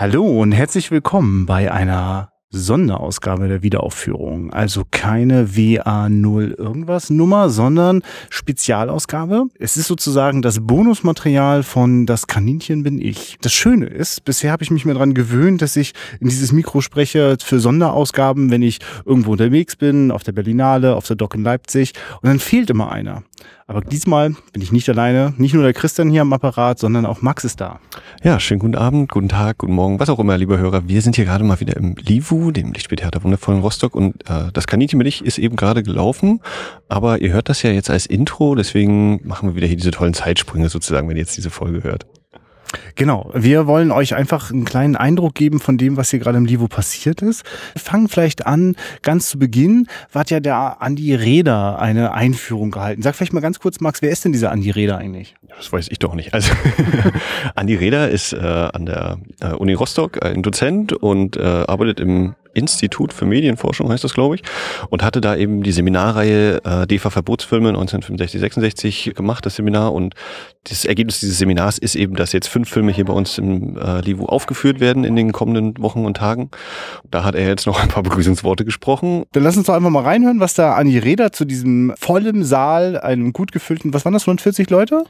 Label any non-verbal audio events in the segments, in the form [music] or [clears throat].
Hallo und herzlich willkommen bei einer Sonderausgabe der Wiederaufführung. Also keine WA0 irgendwas Nummer, sondern Spezialausgabe. Es ist sozusagen das Bonusmaterial von Das Kaninchen bin ich. Das Schöne ist, bisher habe ich mich mir daran gewöhnt, dass ich in dieses Mikro spreche für Sonderausgaben, wenn ich irgendwo unterwegs bin, auf der Berlinale, auf der Dock in Leipzig. Und dann fehlt immer einer. Aber diesmal bin ich nicht alleine. Nicht nur der Christian hier am Apparat, sondern auch Max ist da. Ja, schönen guten Abend, guten Tag, guten Morgen, was auch immer, lieber Hörer. Wir sind hier gerade mal wieder im Livu, dem Lichtspieltheater wundervollen Rostock und äh, das Kaninchen mit ich ist eben gerade gelaufen, aber ihr hört das ja jetzt als Intro, deswegen machen wir wieder hier diese tollen Zeitsprünge sozusagen, wenn ihr jetzt diese Folge hört. Genau. Wir wollen euch einfach einen kleinen Eindruck geben von dem, was hier gerade im Livo passiert ist. Wir fangen vielleicht an, ganz zu Beginn hat ja der Andi Reda eine Einführung gehalten. Sag vielleicht mal ganz kurz, Max, wer ist denn dieser Andi Reda eigentlich? Das weiß ich doch nicht. Also [laughs] Andi Reda ist äh, an der äh, Uni Rostock ein Dozent und äh, arbeitet im Institut für Medienforschung heißt das, glaube ich, und hatte da eben die Seminarreihe äh, DEFA Verbotsfilme 1965, 66 gemacht, das Seminar. Und das Ergebnis dieses Seminars ist eben, dass jetzt fünf Filme hier bei uns im äh, Livu aufgeführt werden in den kommenden Wochen und Tagen. Da hat er jetzt noch ein paar Begrüßungsworte gesprochen. Dann lass uns doch einfach mal reinhören, was da Anni Reda zu diesem vollen Saal, einem gut gefüllten, was waren das, 140 Leute?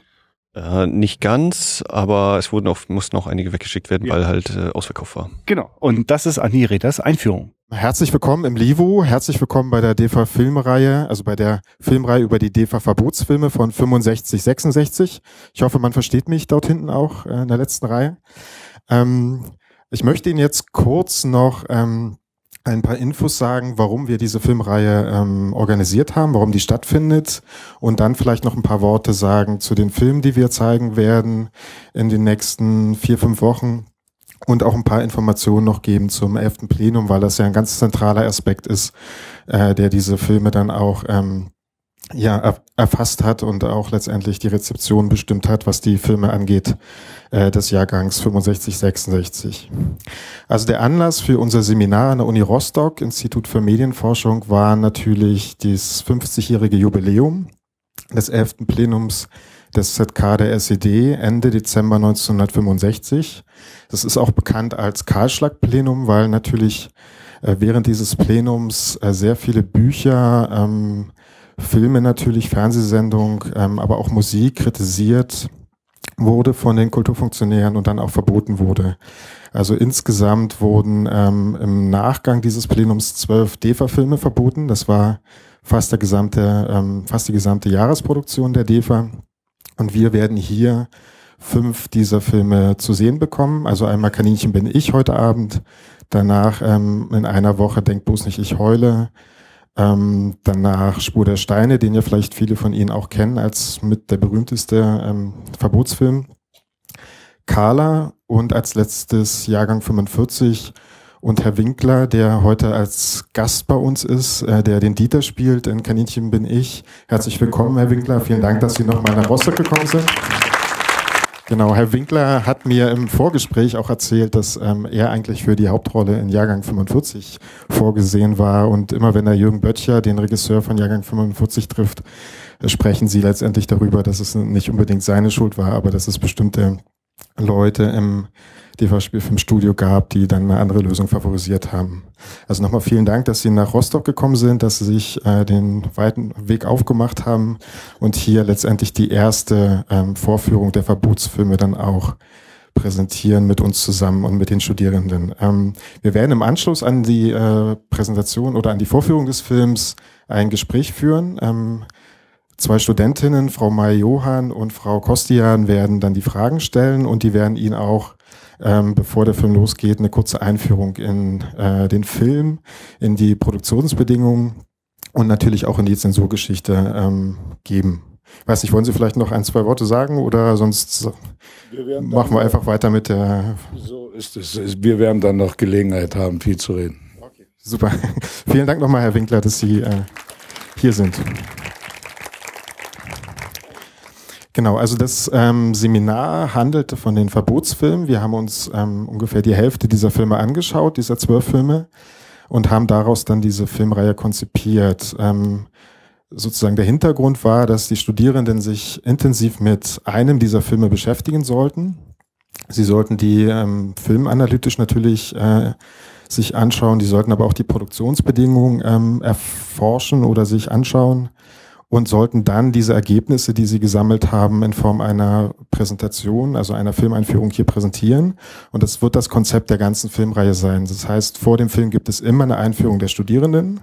Äh, nicht ganz, aber es wurden auch, mussten auch einige weggeschickt werden, ja. weil halt äh, Ausverkauf war. Genau. Und das ist Anni Reders Einführung. Herzlich willkommen im Livo, herzlich willkommen bei der DEFA Filmreihe, also bei der Filmreihe über die DEFA Verbotsfilme von 65, 66. Ich hoffe, man versteht mich dort hinten auch äh, in der letzten Reihe. Ähm, ich möchte Ihnen jetzt kurz noch ähm, ein paar Infos sagen, warum wir diese Filmreihe ähm, organisiert haben, warum die stattfindet und dann vielleicht noch ein paar Worte sagen zu den Filmen, die wir zeigen werden in den nächsten vier, fünf Wochen und auch ein paar Informationen noch geben zum 11. Plenum, weil das ja ein ganz zentraler Aspekt ist, äh, der diese Filme dann auch ähm, ja, erfasst hat und auch letztendlich die Rezeption bestimmt hat, was die Filme angeht, äh, des Jahrgangs 65, 66. Also der Anlass für unser Seminar an der Uni Rostock, Institut für Medienforschung, war natürlich das 50-jährige Jubiläum des 11. Plenums des ZK der SED Ende Dezember 1965. Das ist auch bekannt als Kahlschlagplenum, weil natürlich äh, während dieses Plenums äh, sehr viele Bücher ähm, Filme natürlich, Fernsehsendung, ähm, aber auch Musik kritisiert wurde von den Kulturfunktionären und dann auch verboten wurde. Also insgesamt wurden ähm, im Nachgang dieses Plenums zwölf DEFA-Filme verboten. Das war fast der gesamte, ähm, fast die gesamte Jahresproduktion der DEFA. Und wir werden hier fünf dieser Filme zu sehen bekommen. Also einmal Kaninchen bin ich heute Abend. Danach ähm, in einer Woche Denk bloß nicht, ich heule. Ähm, danach Spur der Steine, den ja vielleicht viele von Ihnen auch kennen als mit der berühmteste ähm, Verbotsfilm. Carla und als letztes Jahrgang 45 und Herr Winkler, der heute als Gast bei uns ist, äh, der den Dieter spielt, in Kaninchen bin ich. Herzlich willkommen, Herr Winkler. Vielen Dank, dass Sie nochmal nach Rostock gekommen sind. Genau, Herr Winkler hat mir im Vorgespräch auch erzählt, dass ähm, er eigentlich für die Hauptrolle in Jahrgang 45 vorgesehen war. Und immer wenn er Jürgen Böttcher, den Regisseur von Jahrgang 45, trifft, äh, sprechen sie letztendlich darüber, dass es nicht unbedingt seine Schuld war, aber dass es bestimmte Leute im DV-Spielfilmstudio gab, die dann eine andere Lösung favorisiert haben. Also nochmal vielen Dank, dass Sie nach Rostock gekommen sind, dass Sie sich äh, den weiten Weg aufgemacht haben und hier letztendlich die erste ähm, Vorführung der Verbotsfilme dann auch präsentieren mit uns zusammen und mit den Studierenden. Ähm, wir werden im Anschluss an die äh, Präsentation oder an die Vorführung des Films ein Gespräch führen. Ähm, Zwei Studentinnen, Frau Mai Johann und Frau Kostian, werden dann die Fragen stellen und die werden Ihnen auch ähm, bevor der Film losgeht, eine kurze Einführung in äh, den Film, in die Produktionsbedingungen und natürlich auch in die Zensurgeschichte ähm, geben. Weiß nicht, wollen Sie vielleicht noch ein, zwei Worte sagen oder sonst wir machen wir einfach weiter mit der. So ist es. Wir werden dann noch Gelegenheit haben, viel zu reden. Okay. Super. [laughs] Vielen Dank nochmal, Herr Winkler, dass Sie äh, hier sind. Genau, also das ähm, Seminar handelte von den Verbotsfilmen. Wir haben uns ähm, ungefähr die Hälfte dieser Filme angeschaut, dieser zwölf Filme, und haben daraus dann diese Filmreihe konzipiert. Ähm, sozusagen der Hintergrund war, dass die Studierenden sich intensiv mit einem dieser Filme beschäftigen sollten. Sie sollten die ähm, filmanalytisch natürlich äh, sich anschauen. Die sollten aber auch die Produktionsbedingungen ähm, erforschen oder sich anschauen und sollten dann diese Ergebnisse, die sie gesammelt haben, in Form einer Präsentation, also einer Filmeinführung hier präsentieren. Und das wird das Konzept der ganzen Filmreihe sein. Das heißt, vor dem Film gibt es immer eine Einführung der Studierenden.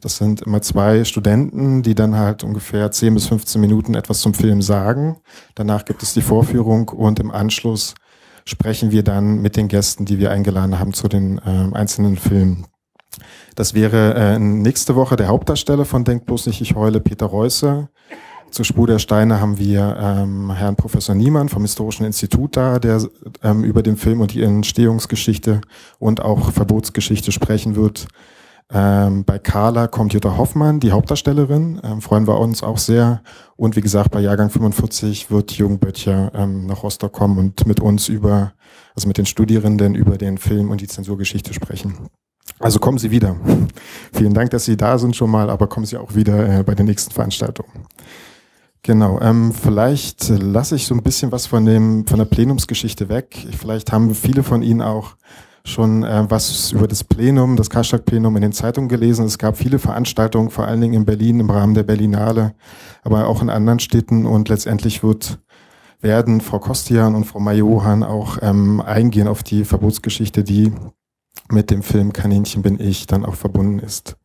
Das sind immer zwei Studenten, die dann halt ungefähr 10 bis 15 Minuten etwas zum Film sagen. Danach gibt es die Vorführung und im Anschluss sprechen wir dann mit den Gästen, die wir eingeladen haben zu den äh, einzelnen Filmen. Das wäre äh, nächste Woche der Hauptdarsteller von Denk bloß nicht, ich heule, Peter Reusser. Zur Spur der Steine haben wir ähm, Herrn Professor Niemann vom Historischen Institut da, der ähm, über den Film und die Entstehungsgeschichte und auch Verbotsgeschichte sprechen wird. Ähm, bei Carla kommt Jutta Hoffmann, die Hauptdarstellerin, ähm, freuen wir uns auch sehr. Und wie gesagt, bei Jahrgang 45 wird Jürgen Böttcher ähm, nach Rostock kommen und mit uns über, also mit den Studierenden über den Film und die Zensurgeschichte sprechen. Also kommen Sie wieder. Vielen Dank, dass Sie da sind schon mal, aber kommen Sie auch wieder äh, bei der nächsten Veranstaltung. Genau, ähm, vielleicht lasse ich so ein bisschen was von dem von der Plenumsgeschichte weg. Vielleicht haben viele von Ihnen auch schon äh, was über das Plenum, das Karstadt-Plenum in den Zeitungen gelesen. Es gab viele Veranstaltungen, vor allen Dingen in Berlin im Rahmen der Berlinale, aber auch in anderen Städten und letztendlich wird werden Frau Kostian und Frau Majohan auch ähm, eingehen auf die Verbotsgeschichte, die mit dem Film Kaninchen bin ich dann auch verbunden ist.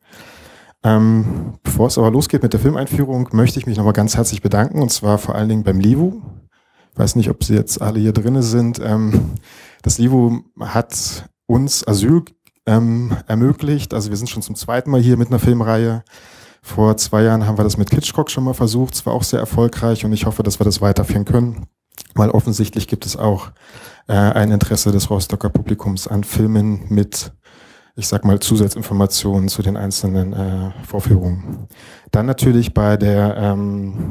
Ähm, bevor es aber losgeht mit der Filmeinführung, möchte ich mich nochmal ganz herzlich bedanken und zwar vor allen Dingen beim Livu. Ich weiß nicht, ob Sie jetzt alle hier drinnen sind. Ähm, das Livu hat uns Asyl ähm, ermöglicht. Also wir sind schon zum zweiten Mal hier mit einer Filmreihe. Vor zwei Jahren haben wir das mit Kitschkock schon mal versucht. Es war auch sehr erfolgreich und ich hoffe, dass wir das weiterführen können, weil offensichtlich gibt es auch äh, ein Interesse des Rostocker Publikums an Filmen mit, ich sag mal, Zusatzinformationen zu den einzelnen äh, Vorführungen. Dann natürlich bei der ähm,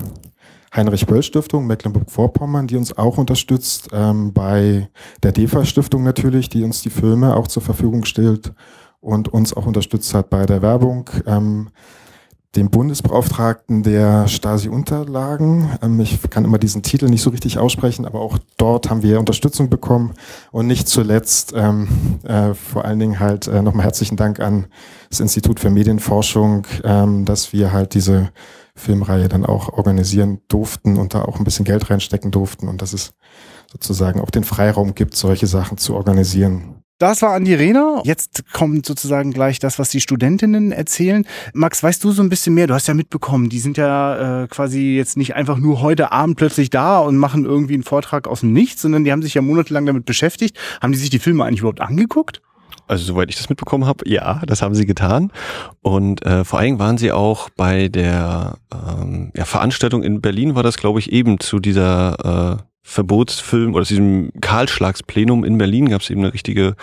Heinrich-Böll-Stiftung Mecklenburg-Vorpommern, die uns auch unterstützt, ähm, bei der DEFA-Stiftung natürlich, die uns die Filme auch zur Verfügung stellt und uns auch unterstützt hat bei der Werbung. Ähm, dem Bundesbeauftragten der Stasi-Unterlagen. Ähm, ich kann immer diesen Titel nicht so richtig aussprechen, aber auch dort haben wir Unterstützung bekommen. Und nicht zuletzt ähm, äh, vor allen Dingen halt äh, nochmal herzlichen Dank an das Institut für Medienforschung, ähm, dass wir halt diese Filmreihe dann auch organisieren durften und da auch ein bisschen Geld reinstecken durften und dass es sozusagen auch den Freiraum gibt, solche Sachen zu organisieren. Das war Andi Rehner. Jetzt kommt sozusagen gleich das, was die Studentinnen erzählen. Max, weißt du so ein bisschen mehr? Du hast ja mitbekommen, die sind ja äh, quasi jetzt nicht einfach nur heute Abend plötzlich da und machen irgendwie einen Vortrag aus dem Nichts, sondern die haben sich ja monatelang damit beschäftigt. Haben die sich die Filme eigentlich überhaupt angeguckt? Also soweit ich das mitbekommen habe, ja, das haben sie getan. Und äh, vor allem waren sie auch bei der ähm, ja, Veranstaltung in Berlin, war das, glaube ich, eben zu dieser äh, Verbotsfilm oder diesem Karlschlagsplenum in Berlin gab es eben eine richtige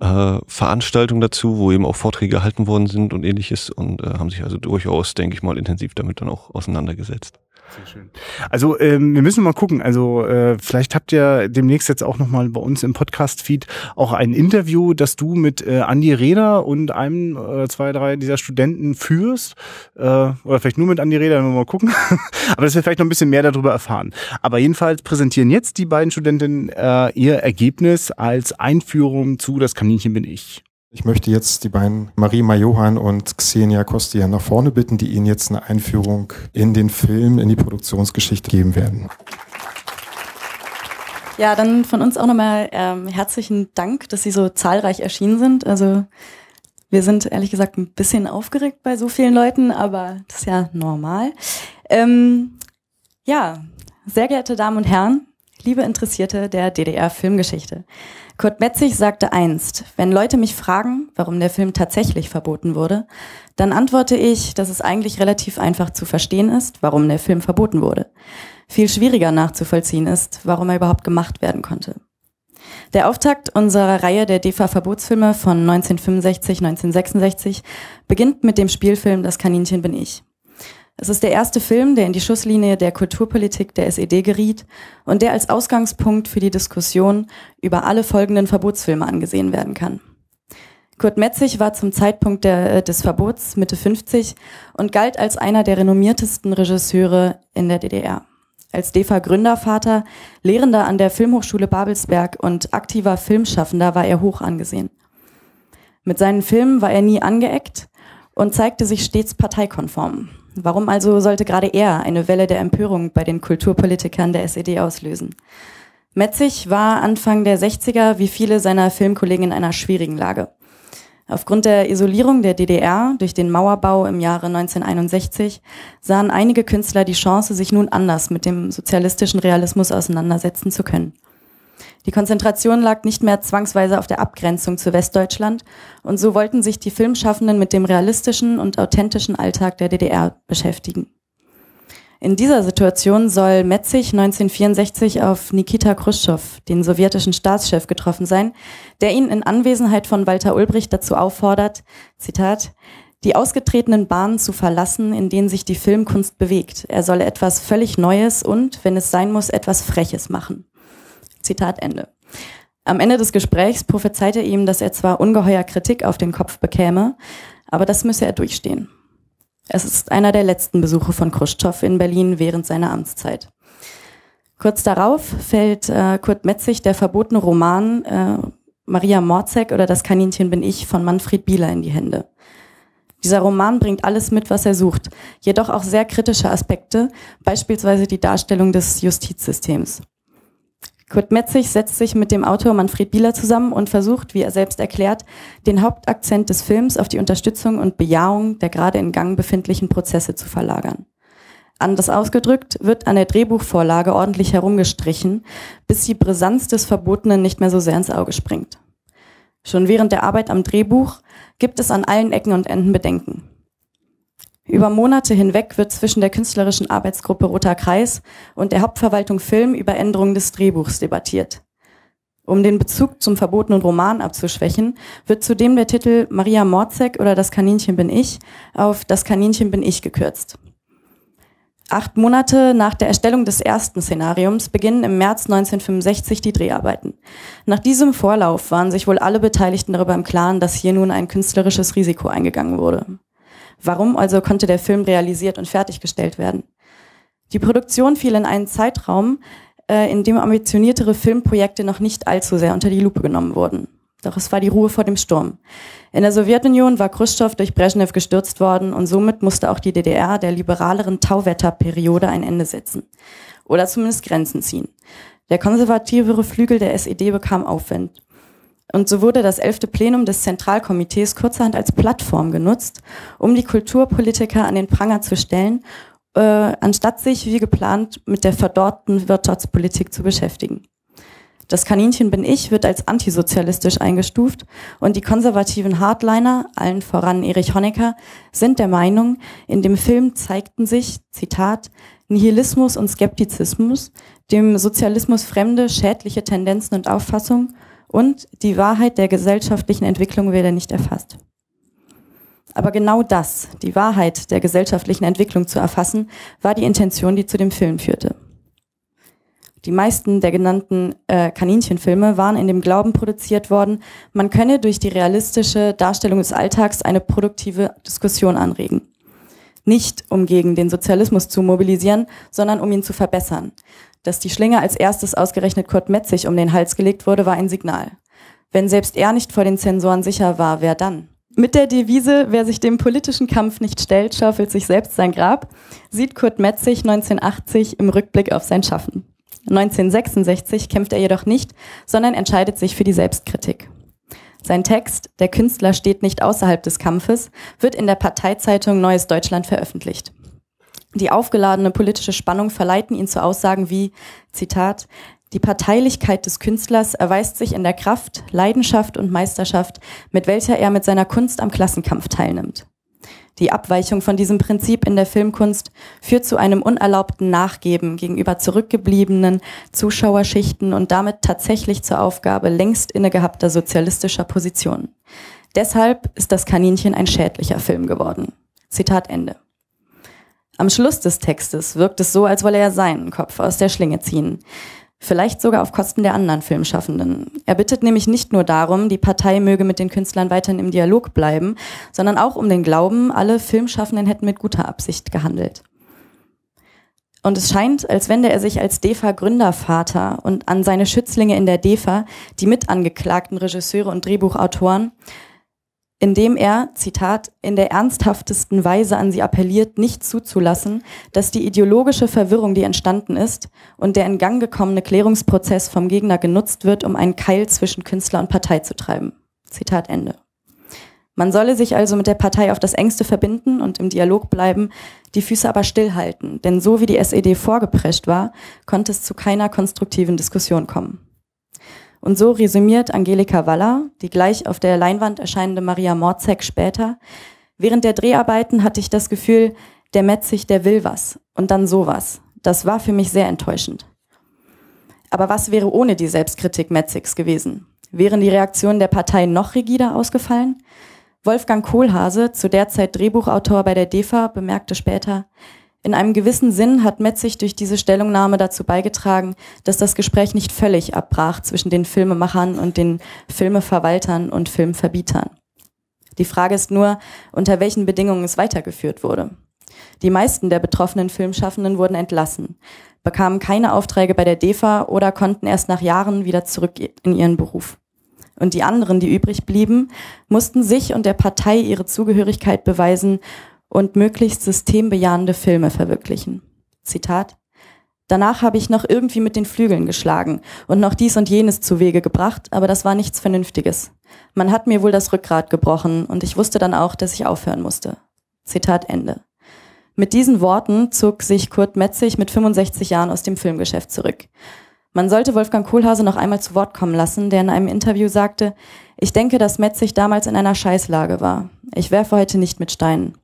äh, Veranstaltung dazu, wo eben auch Vorträge gehalten worden sind und ähnliches und äh, haben sich also durchaus, denke ich mal, intensiv damit dann auch auseinandergesetzt. Sehr schön. Also ähm, wir müssen mal gucken. Also äh, vielleicht habt ihr demnächst jetzt auch noch mal bei uns im Podcast-Feed auch ein Interview, das du mit äh, Andi Reder und einem oder äh, zwei, drei dieser Studenten führst. Äh, oder vielleicht nur mit Andi Reder, mal gucken. [laughs] Aber dass wir vielleicht noch ein bisschen mehr darüber erfahren. Aber jedenfalls präsentieren jetzt die beiden Studentinnen äh, ihr Ergebnis als Einführung zu Das Kaninchen bin ich. Ich möchte jetzt die beiden Marie Majohan und Xenia Kostia nach vorne bitten, die Ihnen jetzt eine Einführung in den Film, in die Produktionsgeschichte geben werden. Ja, dann von uns auch nochmal ähm, herzlichen Dank, dass Sie so zahlreich erschienen sind. Also wir sind ehrlich gesagt ein bisschen aufgeregt bei so vielen Leuten, aber das ist ja normal. Ähm, ja, sehr geehrte Damen und Herren, liebe Interessierte der DDR-Filmgeschichte. Kurt Metzig sagte einst, wenn Leute mich fragen, warum der Film tatsächlich verboten wurde, dann antworte ich, dass es eigentlich relativ einfach zu verstehen ist, warum der Film verboten wurde. Viel schwieriger nachzuvollziehen ist, warum er überhaupt gemacht werden konnte. Der Auftakt unserer Reihe der DEFA-Verbotsfilme von 1965-1966 beginnt mit dem Spielfilm Das Kaninchen bin ich. Es ist der erste Film, der in die Schusslinie der Kulturpolitik der SED geriet und der als Ausgangspunkt für die Diskussion über alle folgenden Verbotsfilme angesehen werden kann. Kurt Metzig war zum Zeitpunkt der, äh, des Verbots Mitte 50 und galt als einer der renommiertesten Regisseure in der DDR. Als DEFA-Gründervater, Lehrender an der Filmhochschule Babelsberg und aktiver Filmschaffender war er hoch angesehen. Mit seinen Filmen war er nie angeeckt und zeigte sich stets parteikonform. Warum also sollte gerade er eine Welle der Empörung bei den Kulturpolitikern der SED auslösen? Metzig war Anfang der 60er wie viele seiner Filmkollegen in einer schwierigen Lage. Aufgrund der Isolierung der DDR durch den Mauerbau im Jahre 1961 sahen einige Künstler die Chance, sich nun anders mit dem sozialistischen Realismus auseinandersetzen zu können. Die Konzentration lag nicht mehr zwangsweise auf der Abgrenzung zu Westdeutschland und so wollten sich die Filmschaffenden mit dem realistischen und authentischen Alltag der DDR beschäftigen. In dieser Situation soll Metzig 1964 auf Nikita Khrushchev, den sowjetischen Staatschef, getroffen sein, der ihn in Anwesenheit von Walter Ulbricht dazu auffordert, Zitat, die ausgetretenen Bahnen zu verlassen, in denen sich die Filmkunst bewegt. Er solle etwas völlig Neues und, wenn es sein muss, etwas Freches machen. Zitat Ende. Am Ende des Gesprächs prophezeite ihm, dass er zwar ungeheuer Kritik auf den Kopf bekäme, aber das müsse er durchstehen. Es ist einer der letzten Besuche von Khrushchev in Berlin während seiner Amtszeit. Kurz darauf fällt äh, Kurt Metzig der verbotene Roman äh, Maria Morzek oder Das Kaninchen bin ich von Manfred Bieler in die Hände. Dieser Roman bringt alles mit, was er sucht, jedoch auch sehr kritische Aspekte, beispielsweise die Darstellung des Justizsystems. Kurt Metzig setzt sich mit dem Autor Manfred Bieler zusammen und versucht, wie er selbst erklärt, den Hauptakzent des Films auf die Unterstützung und Bejahung der gerade in Gang befindlichen Prozesse zu verlagern. Anders ausgedrückt wird an der Drehbuchvorlage ordentlich herumgestrichen, bis die Brisanz des Verbotenen nicht mehr so sehr ins Auge springt. Schon während der Arbeit am Drehbuch gibt es an allen Ecken und Enden Bedenken. Über Monate hinweg wird zwischen der künstlerischen Arbeitsgruppe Roter Kreis und der Hauptverwaltung Film über Änderungen des Drehbuchs debattiert. Um den Bezug zum verbotenen Roman abzuschwächen, wird zudem der Titel Maria Morzek oder Das Kaninchen bin ich auf Das Kaninchen bin ich gekürzt. Acht Monate nach der Erstellung des ersten Szenariums beginnen im März 1965 die Dreharbeiten. Nach diesem Vorlauf waren sich wohl alle Beteiligten darüber im Klaren, dass hier nun ein künstlerisches Risiko eingegangen wurde. Warum also konnte der Film realisiert und fertiggestellt werden? Die Produktion fiel in einen Zeitraum, äh, in dem ambitioniertere Filmprojekte noch nicht allzu sehr unter die Lupe genommen wurden. Doch es war die Ruhe vor dem Sturm. In der Sowjetunion war Khrushchev durch Brezhnev gestürzt worden und somit musste auch die DDR der liberaleren Tauwetterperiode ein Ende setzen. Oder zumindest Grenzen ziehen. Der konservativere Flügel der SED bekam Aufwind. Und so wurde das elfte Plenum des Zentralkomitees kurzerhand als Plattform genutzt, um die Kulturpolitiker an den Pranger zu stellen, äh, anstatt sich wie geplant mit der verdorrten Wirtschaftspolitik zu beschäftigen. Das Kaninchen bin ich wird als antisozialistisch eingestuft und die konservativen Hardliner, allen voran Erich Honecker, sind der Meinung, in dem Film zeigten sich, Zitat, Nihilismus und Skeptizismus, dem Sozialismus fremde, schädliche Tendenzen und Auffassungen und die Wahrheit der gesellschaftlichen Entwicklung werde nicht erfasst. Aber genau das, die Wahrheit der gesellschaftlichen Entwicklung zu erfassen, war die Intention, die zu dem Film führte. Die meisten der genannten äh, Kaninchenfilme waren in dem Glauben produziert worden, man könne durch die realistische Darstellung des Alltags eine produktive Diskussion anregen. Nicht um gegen den Sozialismus zu mobilisieren, sondern um ihn zu verbessern. Dass die Schlinge als erstes ausgerechnet Kurt Metzig um den Hals gelegt wurde, war ein Signal. Wenn selbst er nicht vor den Zensoren sicher war, wer dann? Mit der Devise, wer sich dem politischen Kampf nicht stellt, schaufelt sich selbst sein Grab, sieht Kurt Metzig 1980 im Rückblick auf sein Schaffen. 1966 kämpft er jedoch nicht, sondern entscheidet sich für die Selbstkritik. Sein Text, Der Künstler steht nicht außerhalb des Kampfes, wird in der Parteizeitung Neues Deutschland veröffentlicht. Die aufgeladene politische Spannung verleiten ihn zu Aussagen wie, Zitat, die Parteilichkeit des Künstlers erweist sich in der Kraft, Leidenschaft und Meisterschaft, mit welcher er mit seiner Kunst am Klassenkampf teilnimmt. Die Abweichung von diesem Prinzip in der Filmkunst führt zu einem unerlaubten Nachgeben gegenüber zurückgebliebenen Zuschauerschichten und damit tatsächlich zur Aufgabe längst innegehabter sozialistischer Positionen. Deshalb ist das Kaninchen ein schädlicher Film geworden. Zitat Ende. Am Schluss des Textes wirkt es so, als wolle er seinen Kopf aus der Schlinge ziehen. Vielleicht sogar auf Kosten der anderen Filmschaffenden. Er bittet nämlich nicht nur darum, die Partei möge mit den Künstlern weiterhin im Dialog bleiben, sondern auch um den Glauben, alle Filmschaffenden hätten mit guter Absicht gehandelt. Und es scheint, als wende er sich als DEFA-Gründervater und an seine Schützlinge in der DEFA, die mitangeklagten Regisseure und Drehbuchautoren, indem er, Zitat, in der ernsthaftesten Weise an sie appelliert, nicht zuzulassen, dass die ideologische Verwirrung, die entstanden ist, und der in Gang gekommene Klärungsprozess vom Gegner genutzt wird, um einen Keil zwischen Künstler und Partei zu treiben. Zitat Ende. Man solle sich also mit der Partei auf das engste verbinden und im Dialog bleiben, die Füße aber stillhalten, denn so wie die SED vorgeprescht war, konnte es zu keiner konstruktiven Diskussion kommen. Und so resümiert Angelika Waller, die gleich auf der Leinwand erscheinende Maria Morzek später, während der Dreharbeiten hatte ich das Gefühl, der Metzig, der will was und dann sowas. Das war für mich sehr enttäuschend. Aber was wäre ohne die Selbstkritik Metzigs gewesen? Wären die Reaktionen der Partei noch rigider ausgefallen? Wolfgang Kohlhase, zu der Zeit Drehbuchautor bei der DEFA, bemerkte später, in einem gewissen Sinn hat Metzig durch diese Stellungnahme dazu beigetragen, dass das Gespräch nicht völlig abbrach zwischen den Filmemachern und den Filmeverwaltern und Filmverbietern. Die Frage ist nur, unter welchen Bedingungen es weitergeführt wurde. Die meisten der betroffenen Filmschaffenden wurden entlassen, bekamen keine Aufträge bei der DEFA oder konnten erst nach Jahren wieder zurück in ihren Beruf. Und die anderen, die übrig blieben, mussten sich und der Partei ihre Zugehörigkeit beweisen und möglichst systembejahende Filme verwirklichen. Zitat. Danach habe ich noch irgendwie mit den Flügeln geschlagen und noch dies und jenes zu Wege gebracht, aber das war nichts Vernünftiges. Man hat mir wohl das Rückgrat gebrochen und ich wusste dann auch, dass ich aufhören musste. Zitat Ende. Mit diesen Worten zog sich Kurt Metzig mit 65 Jahren aus dem Filmgeschäft zurück. Man sollte Wolfgang Kohlhase noch einmal zu Wort kommen lassen, der in einem Interview sagte, ich denke, dass Metzig damals in einer Scheißlage war. Ich werfe heute nicht mit Steinen.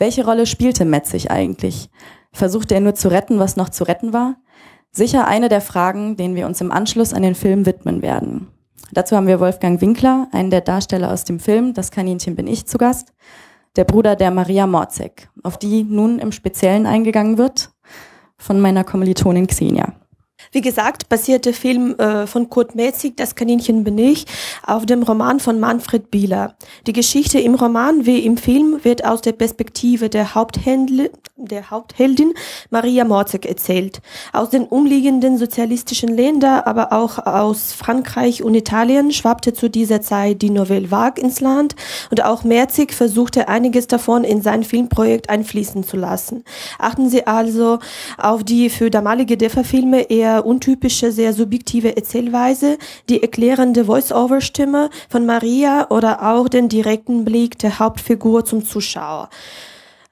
Welche Rolle spielte Metzig eigentlich? Versuchte er nur zu retten, was noch zu retten war? Sicher eine der Fragen, denen wir uns im Anschluss an den Film widmen werden. Dazu haben wir Wolfgang Winkler, einen der Darsteller aus dem Film Das Kaninchen bin ich zu Gast, der Bruder der Maria Morzek, auf die nun im Speziellen eingegangen wird von meiner Kommilitonin Xenia. Wie gesagt, basiert der Film äh, von Kurt Metzig, Das Kaninchen bin ich, auf dem Roman von Manfred Bieler. Die Geschichte im Roman wie im Film wird aus der Perspektive der, Haupthändle, der Hauptheldin Maria Morzek erzählt. Aus den umliegenden sozialistischen Ländern, aber auch aus Frankreich und Italien schwappte zu dieser Zeit die Nouvelle Vague ins Land und auch Merzig versuchte einiges davon in sein Filmprojekt einfließen zu lassen. Achten Sie also auf die für damalige DEFA-Filme eher untypische, sehr subjektive Erzählweise, die erklärende Voice-Over-Stimme von Maria oder auch den direkten Blick der Hauptfigur zum Zuschauer.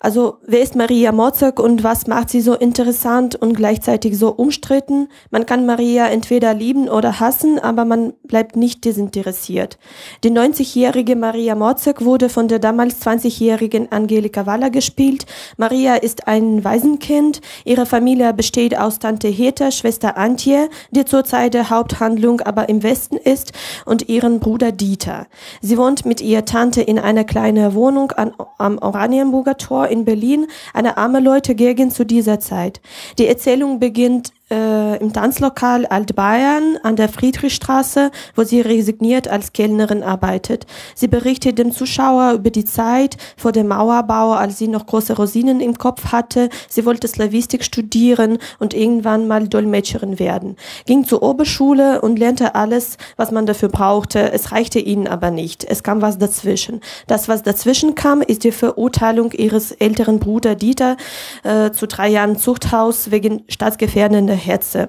Also wer ist Maria Mozek und was macht sie so interessant und gleichzeitig so umstritten? Man kann Maria entweder lieben oder hassen, aber man bleibt nicht desinteressiert. Die 90-jährige Maria Mozek wurde von der damals 20-jährigen Angelika Waller gespielt. Maria ist ein Waisenkind. Ihre Familie besteht aus Tante Heta, Schwester Antje, die zurzeit der Haupthandlung aber im Westen ist, und ihren Bruder Dieter. Sie wohnt mit ihrer Tante in einer kleinen Wohnung an, am Oranienburger Tor in Berlin, eine arme Leute-Gegend zu dieser Zeit. Die Erzählung beginnt äh, im Tanzlokal Altbayern an der Friedrichstraße, wo sie resigniert als Kellnerin arbeitet. Sie berichtet dem Zuschauer über die Zeit vor dem Mauerbau, als sie noch große Rosinen im Kopf hatte. Sie wollte Slavistik studieren und irgendwann mal Dolmetscherin werden. Ging zur Oberschule und lernte alles, was man dafür brauchte. Es reichte ihnen aber nicht. Es kam was dazwischen. Das, was dazwischen kam, ist die Verurteilung ihres älteren Bruders Dieter äh, zu drei Jahren Zuchthaus wegen staatsgefährdender Hetze.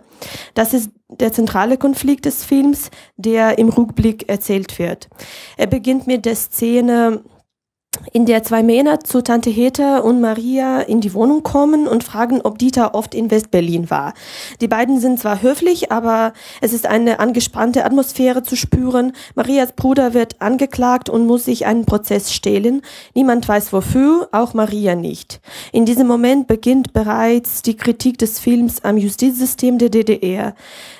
Das ist der zentrale Konflikt des Films, der im Rückblick erzählt wird. Er beginnt mit der Szene, in der zwei Männer zu Tante Hete und Maria in die Wohnung kommen und fragen, ob Dieter oft in Westberlin war. Die beiden sind zwar höflich, aber es ist eine angespannte Atmosphäre zu spüren. Marias Bruder wird angeklagt und muss sich einen Prozess stehlen. Niemand weiß wofür, auch Maria nicht. In diesem Moment beginnt bereits die Kritik des Films am Justizsystem der DDR.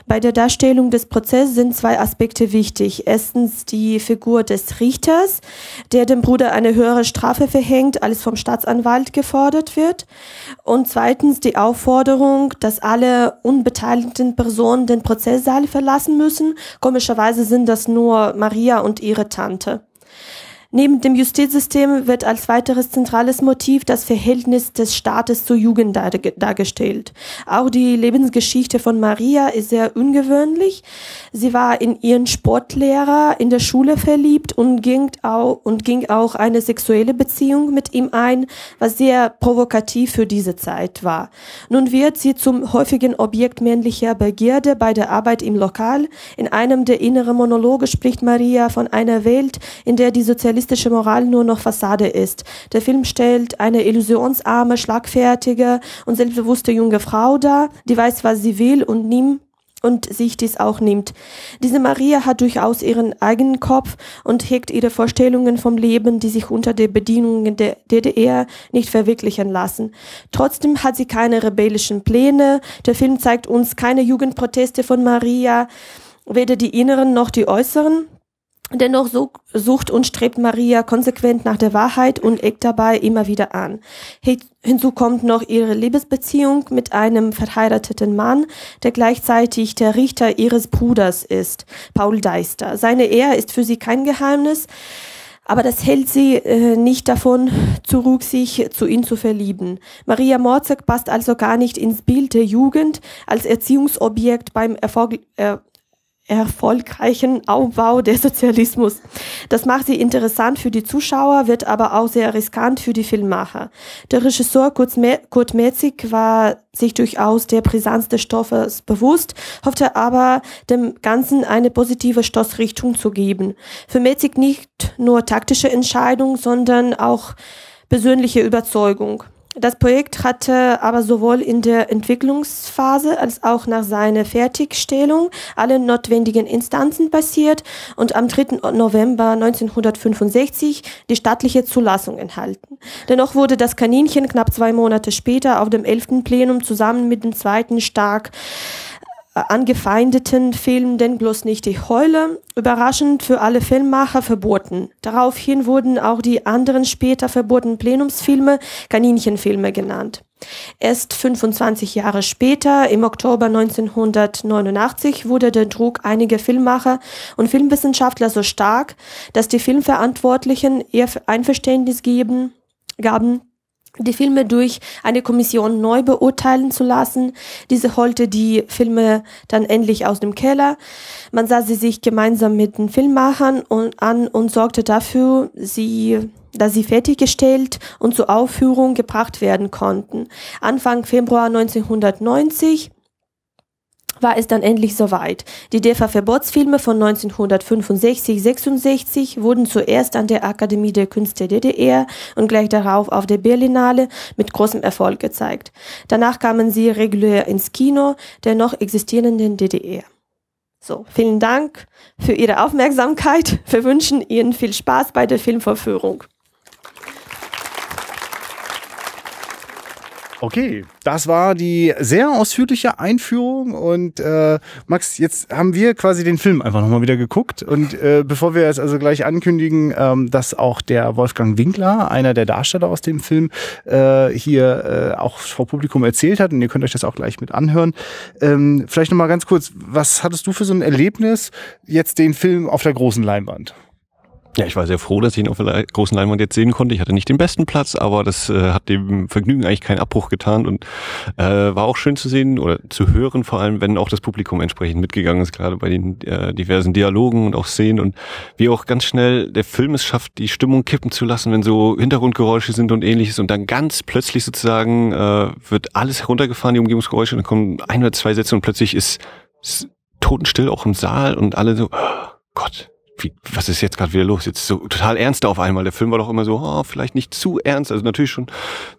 Bei der Darstellung des Prozesses sind zwei Aspekte wichtig. Erstens die Figur des Richters, der dem Bruder eine höhere Strafe verhängt, als vom Staatsanwalt gefordert wird. Und zweitens die Aufforderung, dass alle unbeteiligten Personen den Prozesssaal verlassen müssen. Komischerweise sind das nur Maria und ihre Tante. Neben dem Justizsystem wird als weiteres zentrales Motiv das Verhältnis des Staates zur Jugend dargestellt. Auch die Lebensgeschichte von Maria ist sehr ungewöhnlich. Sie war in ihren Sportlehrer in der Schule verliebt und ging auch, und ging auch eine sexuelle Beziehung mit ihm ein, was sehr provokativ für diese Zeit war. Nun wird sie zum häufigen Objekt männlicher Begierde bei der Arbeit im Lokal. In einem der inneren Monologe spricht Maria von einer Welt, in der die Sozialistische sozialistische Moral nur noch Fassade ist. Der Film stellt eine illusionsarme, schlagfertige und selbstbewusste junge Frau dar, die weiß, was sie will und nimmt und sich dies auch nimmt. Diese Maria hat durchaus ihren eigenen Kopf und hegt ihre Vorstellungen vom Leben, die sich unter den Bedingungen der DDR nicht verwirklichen lassen. Trotzdem hat sie keine rebellischen Pläne. Der Film zeigt uns keine Jugendproteste von Maria, weder die inneren noch die äußeren. Dennoch sucht und strebt Maria konsequent nach der Wahrheit und eckt dabei immer wieder an. Hinzu kommt noch ihre Liebesbeziehung mit einem verheirateten Mann, der gleichzeitig der Richter ihres Bruders ist, Paul Deister. Seine Ehe ist für sie kein Geheimnis, aber das hält sie äh, nicht davon zurück, sich zu ihm zu verlieben. Maria Morzek passt also gar nicht ins Bild der Jugend als Erziehungsobjekt beim Erfolg, äh, erfolgreichen Aufbau des Sozialismus. Das macht sie interessant für die Zuschauer, wird aber auch sehr riskant für die Filmmacher. Der Regisseur Kurt Metzig war sich durchaus der Brisanz des Stoffes bewusst, hoffte aber, dem Ganzen eine positive Stoßrichtung zu geben. Für Metzig nicht nur taktische Entscheidung, sondern auch persönliche Überzeugung. Das Projekt hatte aber sowohl in der Entwicklungsphase als auch nach seiner Fertigstellung alle notwendigen Instanzen passiert und am 3. November 1965 die staatliche Zulassung enthalten. Dennoch wurde das Kaninchen knapp zwei Monate später auf dem 11. Plenum zusammen mit dem zweiten stark angefeindeten Film Denn bloß nicht die Heule, überraschend für alle Filmmacher verboten. Daraufhin wurden auch die anderen später verbotenen Plenumsfilme Kaninchenfilme genannt. Erst 25 Jahre später, im Oktober 1989, wurde der Druck einiger Filmmacher und Filmwissenschaftler so stark, dass die Filmverantwortlichen ihr Einverständnis geben, gaben, die Filme durch eine Kommission neu beurteilen zu lassen. Diese holte die Filme dann endlich aus dem Keller. Man sah sie sich gemeinsam mit den Filmmachern und, an und sorgte dafür, sie dass sie fertiggestellt und zur Aufführung gebracht werden konnten. Anfang Februar 1990 war es dann endlich soweit. Die DEFA-Verbotsfilme von 1965-66 wurden zuerst an der Akademie der Künste DDR und gleich darauf auf der Berlinale mit großem Erfolg gezeigt. Danach kamen sie regulär ins Kino der noch existierenden DDR. So, vielen Dank für Ihre Aufmerksamkeit. Wir wünschen Ihnen viel Spaß bei der Filmvorführung. Okay, das war die sehr ausführliche Einführung und äh, Max, jetzt haben wir quasi den Film einfach nochmal wieder geguckt und äh, bevor wir jetzt also gleich ankündigen, ähm, dass auch der Wolfgang Winkler, einer der Darsteller aus dem Film, äh, hier äh, auch vor Publikum erzählt hat und ihr könnt euch das auch gleich mit anhören, ähm, vielleicht nochmal ganz kurz, was hattest du für so ein Erlebnis jetzt den Film auf der großen Leinwand? Ja, ich war sehr froh, dass ich ihn auf der großen Leinwand jetzt sehen konnte. Ich hatte nicht den besten Platz, aber das äh, hat dem Vergnügen eigentlich keinen Abbruch getan und äh, war auch schön zu sehen oder zu hören, vor allem wenn auch das Publikum entsprechend mitgegangen ist, gerade bei den äh, diversen Dialogen und auch Szenen und wie auch ganz schnell der Film es schafft, die Stimmung kippen zu lassen, wenn so Hintergrundgeräusche sind und ähnliches und dann ganz plötzlich sozusagen äh, wird alles heruntergefahren, die Umgebungsgeräusche, und dann kommen ein oder zwei Sätze und plötzlich ist, ist totenstill auch im Saal und alle so, oh Gott, wie, was ist jetzt gerade wieder los? Jetzt so total ernst auf einmal. Der Film war doch immer so, oh, vielleicht nicht zu ernst. Also natürlich schon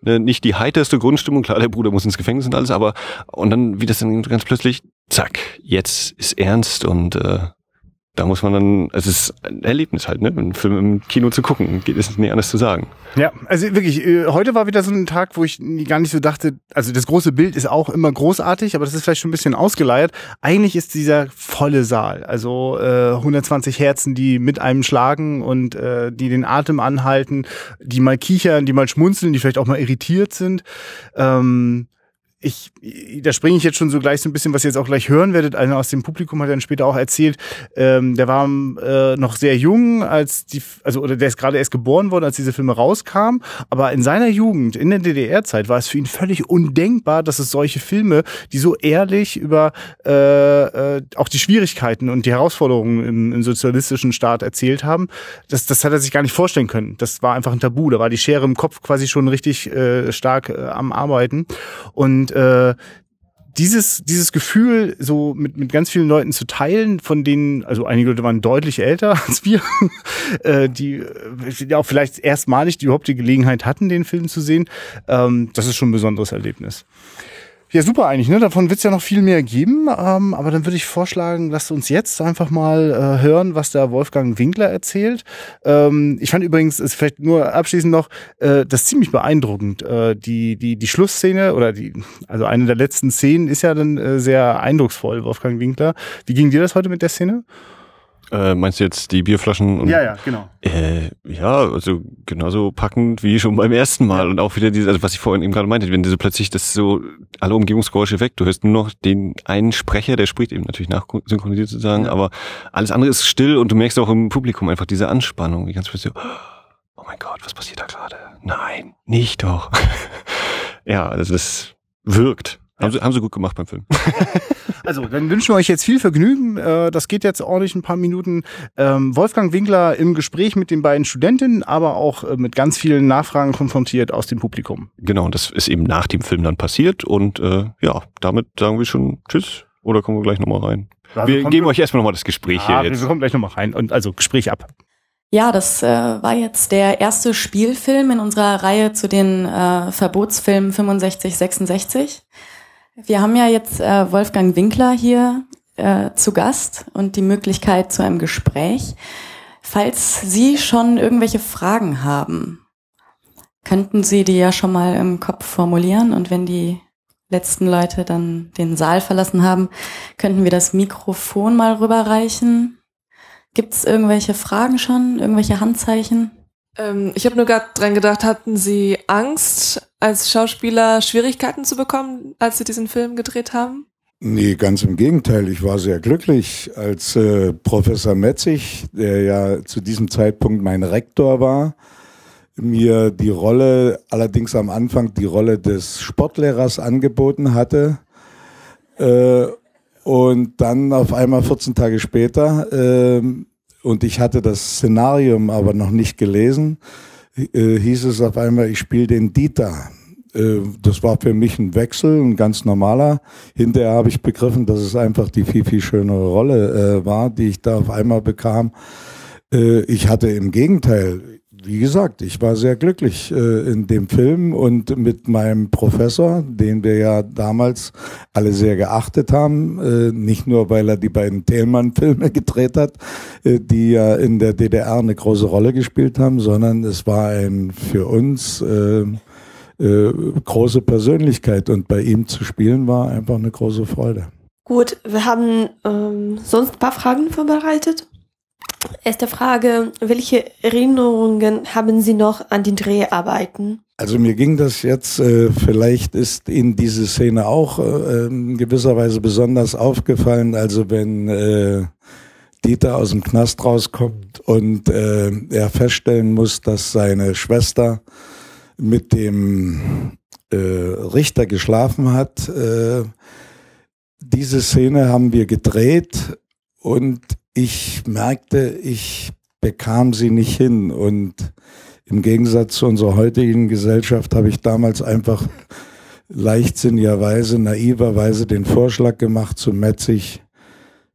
ne, nicht die heiterste Grundstimmung. Klar, der Bruder muss ins Gefängnis und alles, aber und dann wie das dann ganz plötzlich, zack, jetzt ist ernst und äh, da muss man dann, es ist ein Erlebnis halt, ne, einen Film im Kino zu gucken. Geht es nicht anders zu sagen. Ja, also wirklich, äh, heute war wieder so ein Tag, wo ich gar nicht so dachte, also das große Bild ist auch immer großartig, aber das ist vielleicht schon ein bisschen ausgeleiert. Eigentlich ist dieser volle Saal, also äh, 120 Herzen, die mit einem schlagen und äh, die den Atem anhalten, die mal kichern, die mal schmunzeln, die vielleicht auch mal irritiert sind. Ähm, ich, da springe ich jetzt schon so gleich so ein bisschen, was ihr jetzt auch gleich hören werdet. Einer aus dem Publikum hat dann später auch erzählt, ähm, der war äh, noch sehr jung, als die, also oder der ist gerade erst geboren worden, als diese Filme rauskamen. Aber in seiner Jugend, in der DDR-Zeit, war es für ihn völlig undenkbar, dass es solche Filme, die so ehrlich über äh, äh, auch die Schwierigkeiten und die Herausforderungen im, im sozialistischen Staat erzählt haben, das, das hat er sich gar nicht vorstellen können. Das war einfach ein Tabu. Da war die Schere im Kopf quasi schon richtig äh, stark äh, am Arbeiten. Und äh, dieses, dieses Gefühl, so mit, mit ganz vielen Leuten zu teilen, von denen, also einige Leute waren deutlich älter [laughs] als wir, äh, die ja auch vielleicht erstmalig die überhaupt die Gelegenheit hatten, den Film zu sehen, ähm, das ist schon ein besonderes Erlebnis. Ja, super eigentlich, ne? Davon wird es ja noch viel mehr geben. Ähm, aber dann würde ich vorschlagen, lasst uns jetzt einfach mal äh, hören, was der Wolfgang Winkler erzählt. Ähm, ich fand übrigens, ist vielleicht nur abschließend noch, äh, das ziemlich beeindruckend. Äh, die, die, die Schlussszene oder die, also eine der letzten Szenen ist ja dann äh, sehr eindrucksvoll, Wolfgang Winkler. Wie ging dir das heute mit der Szene? Äh, meinst du jetzt die Bierflaschen? Und, ja, ja, genau. Äh, ja, also genauso packend wie schon beim ersten Mal. Und auch wieder diese, also was ich vorhin eben gerade meinte, wenn diese plötzlich das so, alle Umgebungsgeräusche weg, du hörst nur noch den einen Sprecher, der spricht eben natürlich nachsynchronisiert sozusagen, ja. aber alles andere ist still und du merkst auch im Publikum einfach diese Anspannung. Die ganz so, oh mein Gott, was passiert da gerade? Nein, nicht doch. [laughs] ja, also das wirkt. Haben, sie, haben sie gut gemacht beim Film. [laughs] also, dann wünschen wir euch jetzt viel Vergnügen. Äh, das geht jetzt ordentlich ein paar Minuten. Ähm, Wolfgang Winkler im Gespräch mit den beiden Studentinnen, aber auch äh, mit ganz vielen Nachfragen konfrontiert aus dem Publikum. Genau, und das ist eben nach dem Film dann passiert. Und äh, ja, damit sagen wir schon Tschüss. Oder kommen wir gleich nochmal rein? Also wir geben euch erstmal nochmal das Gespräch ja, hier jetzt. Wir kommen gleich nochmal rein. Und also Gespräch ab. Ja, das äh, war jetzt der erste Spielfilm in unserer Reihe zu den äh, Verbotsfilmen 65, 66. Wir haben ja jetzt äh, Wolfgang Winkler hier äh, zu Gast und die Möglichkeit zu einem Gespräch. Falls Sie schon irgendwelche Fragen haben, könnten Sie die ja schon mal im Kopf formulieren und wenn die letzten Leute dann den Saal verlassen haben, könnten wir das Mikrofon mal rüberreichen. Gibt es irgendwelche Fragen schon, irgendwelche Handzeichen? Ähm, ich habe nur gerade dran gedacht, hatten Sie Angst, als Schauspieler Schwierigkeiten zu bekommen, als Sie diesen Film gedreht haben? Nee, ganz im Gegenteil. Ich war sehr glücklich, als äh, Professor Metzig, der ja zu diesem Zeitpunkt mein Rektor war, mir die Rolle, allerdings am Anfang die Rolle des Sportlehrers angeboten hatte. Äh, und dann auf einmal 14 Tage später äh, und ich hatte das Szenarium aber noch nicht gelesen, äh, hieß es auf einmal, ich spiele den Dieter. Äh, das war für mich ein Wechsel, ein ganz normaler. Hinterher habe ich begriffen, dass es einfach die viel, viel schönere Rolle äh, war, die ich da auf einmal bekam. Äh, ich hatte im Gegenteil wie gesagt, ich war sehr glücklich äh, in dem Film und mit meinem Professor, den wir ja damals alle sehr geachtet haben, äh, nicht nur weil er die beiden Thälmann-Filme gedreht hat, äh, die ja in der DDR eine große Rolle gespielt haben, sondern es war ein für uns äh, äh, große Persönlichkeit und bei ihm zu spielen war einfach eine große Freude. Gut, wir haben ähm, sonst ein paar Fragen vorbereitet. Erste Frage, welche Erinnerungen haben Sie noch an die Dreharbeiten? Also mir ging das jetzt, äh, vielleicht ist Ihnen diese Szene auch äh, in gewisser Weise besonders aufgefallen, also wenn äh, Dieter aus dem Knast rauskommt und er feststellen muss, dass seine Schwester mit dem Richter geschlafen hat. Diese Szene haben wir gedreht und ich merkte, ich bekam sie nicht hin. Und im Gegensatz zu unserer heutigen Gesellschaft habe ich damals einfach leichtsinnigerweise, naiverweise den Vorschlag gemacht zu Metzig,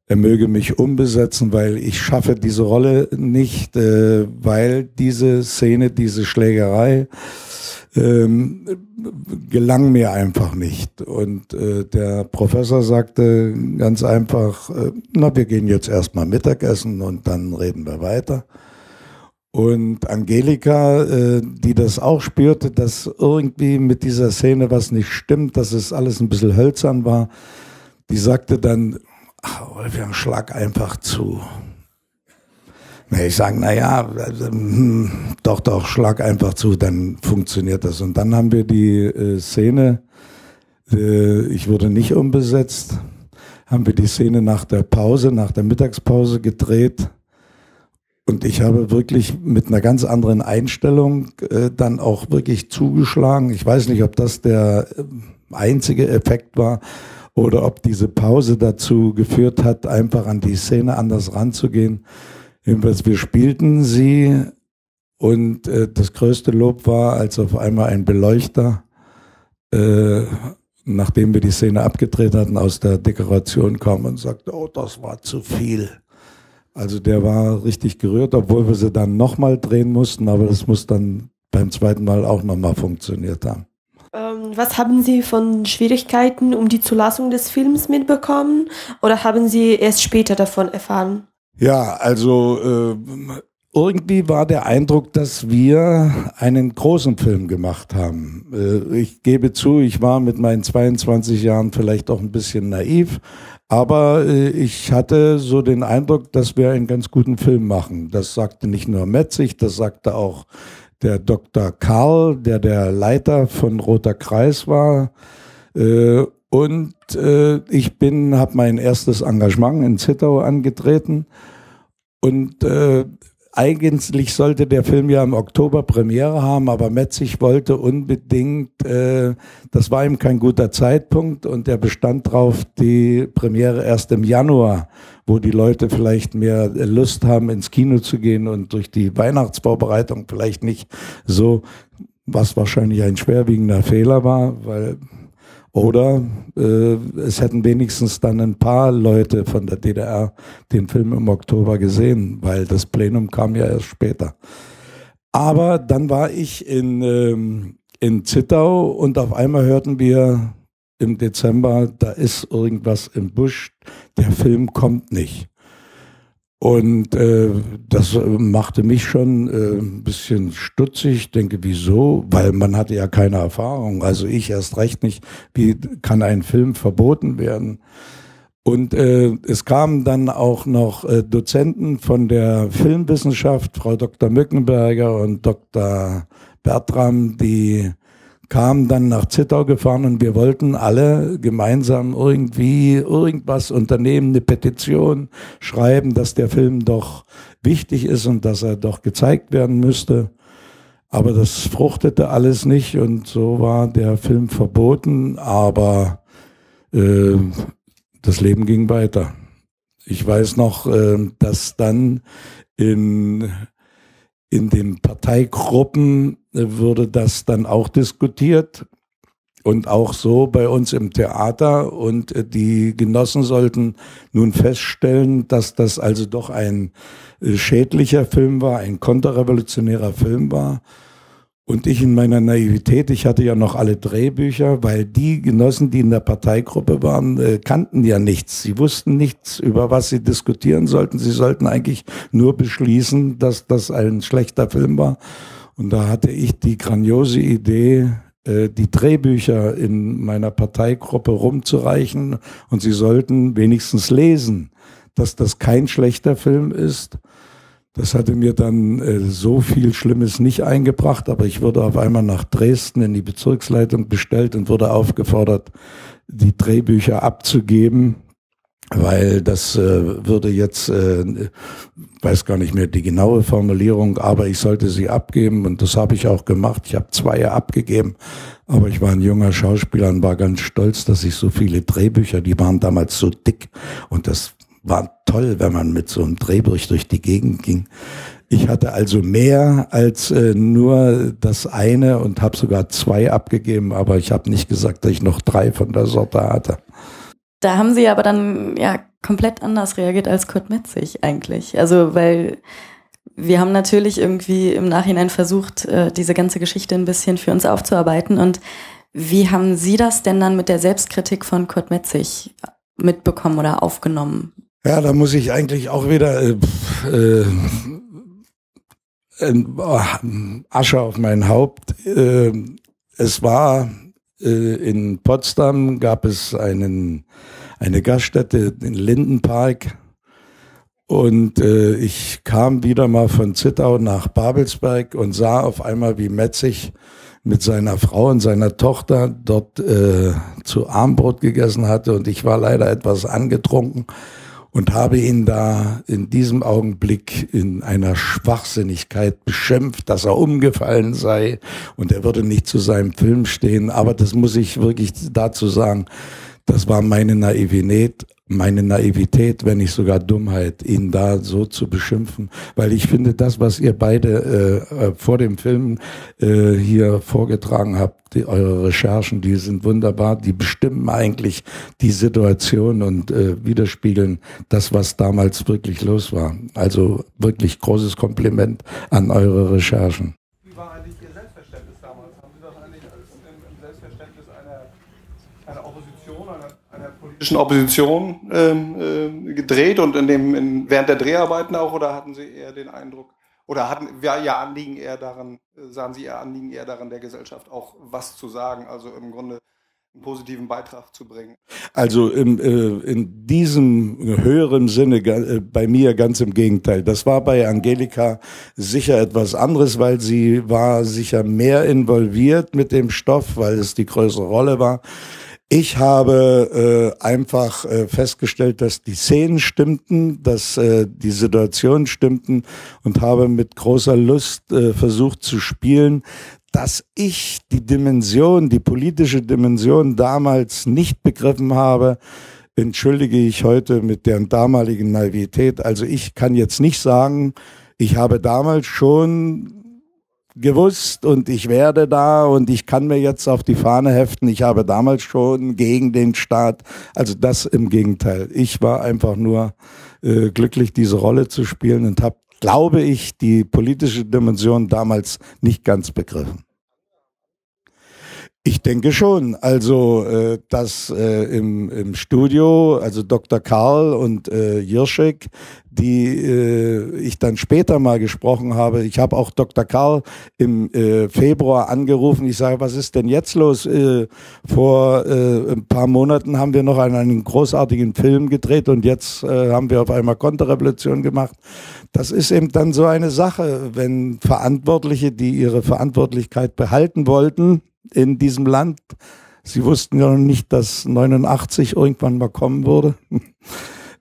er möge mich umbesetzen, weil ich schaffe diese Rolle nicht, äh, weil diese Szene, diese Schlägerei ähm, gelang mir einfach nicht. Und äh, der Professor sagte ganz einfach, äh, na, wir gehen jetzt erstmal Mittagessen und dann reden wir weiter. Und Angelika, äh, die das auch spürte, dass irgendwie mit dieser Szene was nicht stimmt, dass es alles ein bisschen hölzern war, die sagte dann, ach, Wolfgang, schlag einfach zu. Ich sage, naja, also, hm, doch, doch, schlag einfach zu, dann funktioniert das. Und dann haben wir die äh, Szene Äh, ich wurde nicht umbesetzt. Haben wir die Szene nach der Pause, nach der Mittagspause gedreht. Und ich habe wirklich mit einer ganz anderen Einstellung äh, dann auch wirklich zugeschlagen. Ich weiß nicht, ob das der äh, einzige Effekt war oder ob diese Pause dazu geführt hat, einfach an die Szene anders ranzugehen. Jedenfalls, wir spielten sie und äh, das größte Lob war, als auf einmal ein Beleuchter, äh, nachdem wir die Szene abgedreht hatten, aus der Dekoration kam und sagte, oh, das war zu viel. Also der war richtig gerührt, obwohl wir sie dann nochmal drehen mussten, aber das muss dann beim zweiten Mal auch nochmal funktioniert haben. Ähm, was haben Sie von Schwierigkeiten um die Zulassung des Films mitbekommen oder haben Sie erst später davon erfahren? Ja, also äh, irgendwie war der Eindruck, dass wir einen großen Film gemacht haben. Äh, ich gebe zu, ich war mit meinen 22 Jahren vielleicht auch ein bisschen naiv, aber äh, ich hatte so den Eindruck, dass wir einen ganz guten Film machen. Das sagte nicht nur Metzig, das sagte auch der Dr. Karl, der der Leiter von Roter Kreis war. Äh, und ich bin, habe mein erstes Engagement in Zittau angetreten. Und eigentlich sollte der Film ja im Oktober Premiere haben, aber Metzig wollte unbedingt, äh, das war ihm kein guter Zeitpunkt. Und er bestand drauf, die Premiere erst im Januar, wo die Leute vielleicht mehr Lust haben, ins Kino zu gehen und durch die Weihnachtsvorbereitung vielleicht nicht so, was wahrscheinlich ein schwerwiegender Fehler war, weil oder äh, es hätten wenigstens dann ein paar Leute von der DDR den Film im Oktober gesehen, weil das Plenum kam ja erst später. Aber dann war ich in, ähm, in Zittau und auf einmal hörten wir im Dezember, da ist irgendwas im Busch, der Film kommt nicht. Und äh, das machte mich schon äh, ein bisschen stutzig. Ich denke, wieso? Weil man hatte ja keine Erfahrung. Also ich erst recht nicht. Wie kann ein Film verboten werden? Und äh, es kamen dann auch noch äh, Dozenten von der Filmwissenschaft, Frau Dr. Mückenberger und Dr. Bertram, die kamen dann nach Zittau gefahren und wir wollten alle gemeinsam irgendwie irgendwas unternehmen, eine Petition schreiben, dass der Film doch wichtig ist und dass er doch gezeigt werden müsste. Aber das fruchtete alles nicht und so war der Film verboten, aber äh, das Leben ging weiter. Ich weiß noch, äh, dass dann in in den Parteigruppen würde das dann auch diskutiert und auch so bei uns im Theater. Und äh, die Genossen sollten nun feststellen, dass das also doch ein äh, schädlicher Film war, ein konterrevolutionärer Film war. Und ich in meiner Naivität, ich hatte ja noch alle Drehbücher, weil die Genossen, die in der Parteigruppe waren, äh, kannten ja nichts. Sie wussten nichts, über was sie diskutieren sollten. Sie sollten eigentlich nur beschließen, dass das ein schlechter Film war. Und da hatte ich die grandiose Idee, äh, die Drehbücher in meiner Parteigruppe rumzureichen. Und sie sollten wenigstens lesen, dass das kein schlechter Film ist. Das hatte mir dann äh, so viel Schlimmes nicht eingebracht, aber ich wurde auf einmal nach Dresden in die Bezirksleitung bestellt und wurde aufgefordert, die Drehbücher abzugeben, weil das äh, würde jetzt, äh, weiß gar nicht mehr die genaue Formulierung, aber ich sollte sie abgeben und das habe ich auch gemacht. Ich habe zwei abgegeben, aber ich war ein junger Schauspieler und war ganz stolz, dass ich so viele Drehbücher, die waren damals so dick und das war toll, wenn man mit so einem Drehbuch durch die Gegend ging. Ich hatte also mehr als äh, nur das eine und habe sogar zwei abgegeben, aber ich habe nicht gesagt, dass ich noch drei von der Sorte hatte. Da haben Sie aber dann ja komplett anders reagiert als Kurt Metzig eigentlich. Also weil wir haben natürlich irgendwie im Nachhinein versucht, äh, diese ganze Geschichte ein bisschen für uns aufzuarbeiten. Und wie haben Sie das denn dann mit der Selbstkritik von Kurt Metzig mitbekommen oder aufgenommen? Ja, da muss ich eigentlich auch wieder äh, äh, äh, Asche auf mein Haupt. Äh, es war äh, in Potsdam gab es einen eine Gaststätte, den Lindenpark. Und äh, ich kam wieder mal von Zittau nach Babelsberg und sah auf einmal, wie Metzig mit seiner Frau und seiner Tochter dort äh, zu Armbrot gegessen hatte. Und ich war leider etwas angetrunken und habe ihn da in diesem Augenblick in einer Schwachsinnigkeit beschimpft, dass er umgefallen sei und er würde nicht zu seinem Film stehen. Aber das muss ich wirklich dazu sagen, das war meine Naivität, meine Naivität, wenn nicht sogar Dummheit, ihn da so zu beschimpfen, weil ich finde, das, was ihr beide äh, äh, vor dem Film äh, hier vorgetragen habt, die, eure Recherchen, die sind wunderbar, die bestimmen eigentlich die Situation und äh, widerspiegeln das, was damals wirklich los war. Also wirklich großes Kompliment an eure Recherchen. Wie war eigentlich Ihr Selbstverständnis damals? Haben Sie das eigentlich als im Selbstverständnis einer, einer Opposition, einer politischen Opposition ähm, äh, gedreht und in dem, in, während der Dreharbeiten auch, oder hatten Sie eher den Eindruck, oder hatten wir ja Anliegen eher daran, äh, sahen Sie Ihr Anliegen eher daran, der Gesellschaft auch was zu sagen, also im Grunde einen positiven Beitrag zu bringen? Also im, äh, in diesem höheren Sinne äh, bei mir ganz im Gegenteil. Das war bei Angelika sicher etwas anderes, weil sie war sicher mehr involviert mit dem Stoff, weil es die größere Rolle war. Ich habe äh, einfach äh, festgestellt, dass die Szenen stimmten, dass äh, die Situationen stimmten und habe mit großer Lust äh, versucht zu spielen, dass ich die Dimension, die politische Dimension damals nicht begriffen habe, entschuldige ich heute mit deren damaligen Naivität. Also ich kann jetzt nicht sagen, ich habe damals schon gewusst und ich werde da und ich kann mir jetzt auf die Fahne heften, ich habe damals schon gegen den Staat. Also das im Gegenteil. Ich war einfach nur äh, glücklich, diese Rolle zu spielen und habe, glaube ich, die politische Dimension damals nicht ganz begriffen. Ich denke schon. Also, äh, dass äh, im, im Studio, also Dr. Karl und äh, Jirschek, die äh, ich dann später mal gesprochen habe. Ich habe auch Dr. Karl im äh, Februar angerufen. Ich sage, was ist denn jetzt los? Äh, vor äh, ein paar Monaten haben wir noch einen, einen großartigen Film gedreht und jetzt äh, haben wir auf einmal Konterrevolution gemacht. Das ist eben dann so eine Sache, wenn Verantwortliche, die ihre Verantwortlichkeit behalten wollten, in diesem Land. Sie wussten ja noch nicht, dass 89 irgendwann mal kommen würde. [laughs]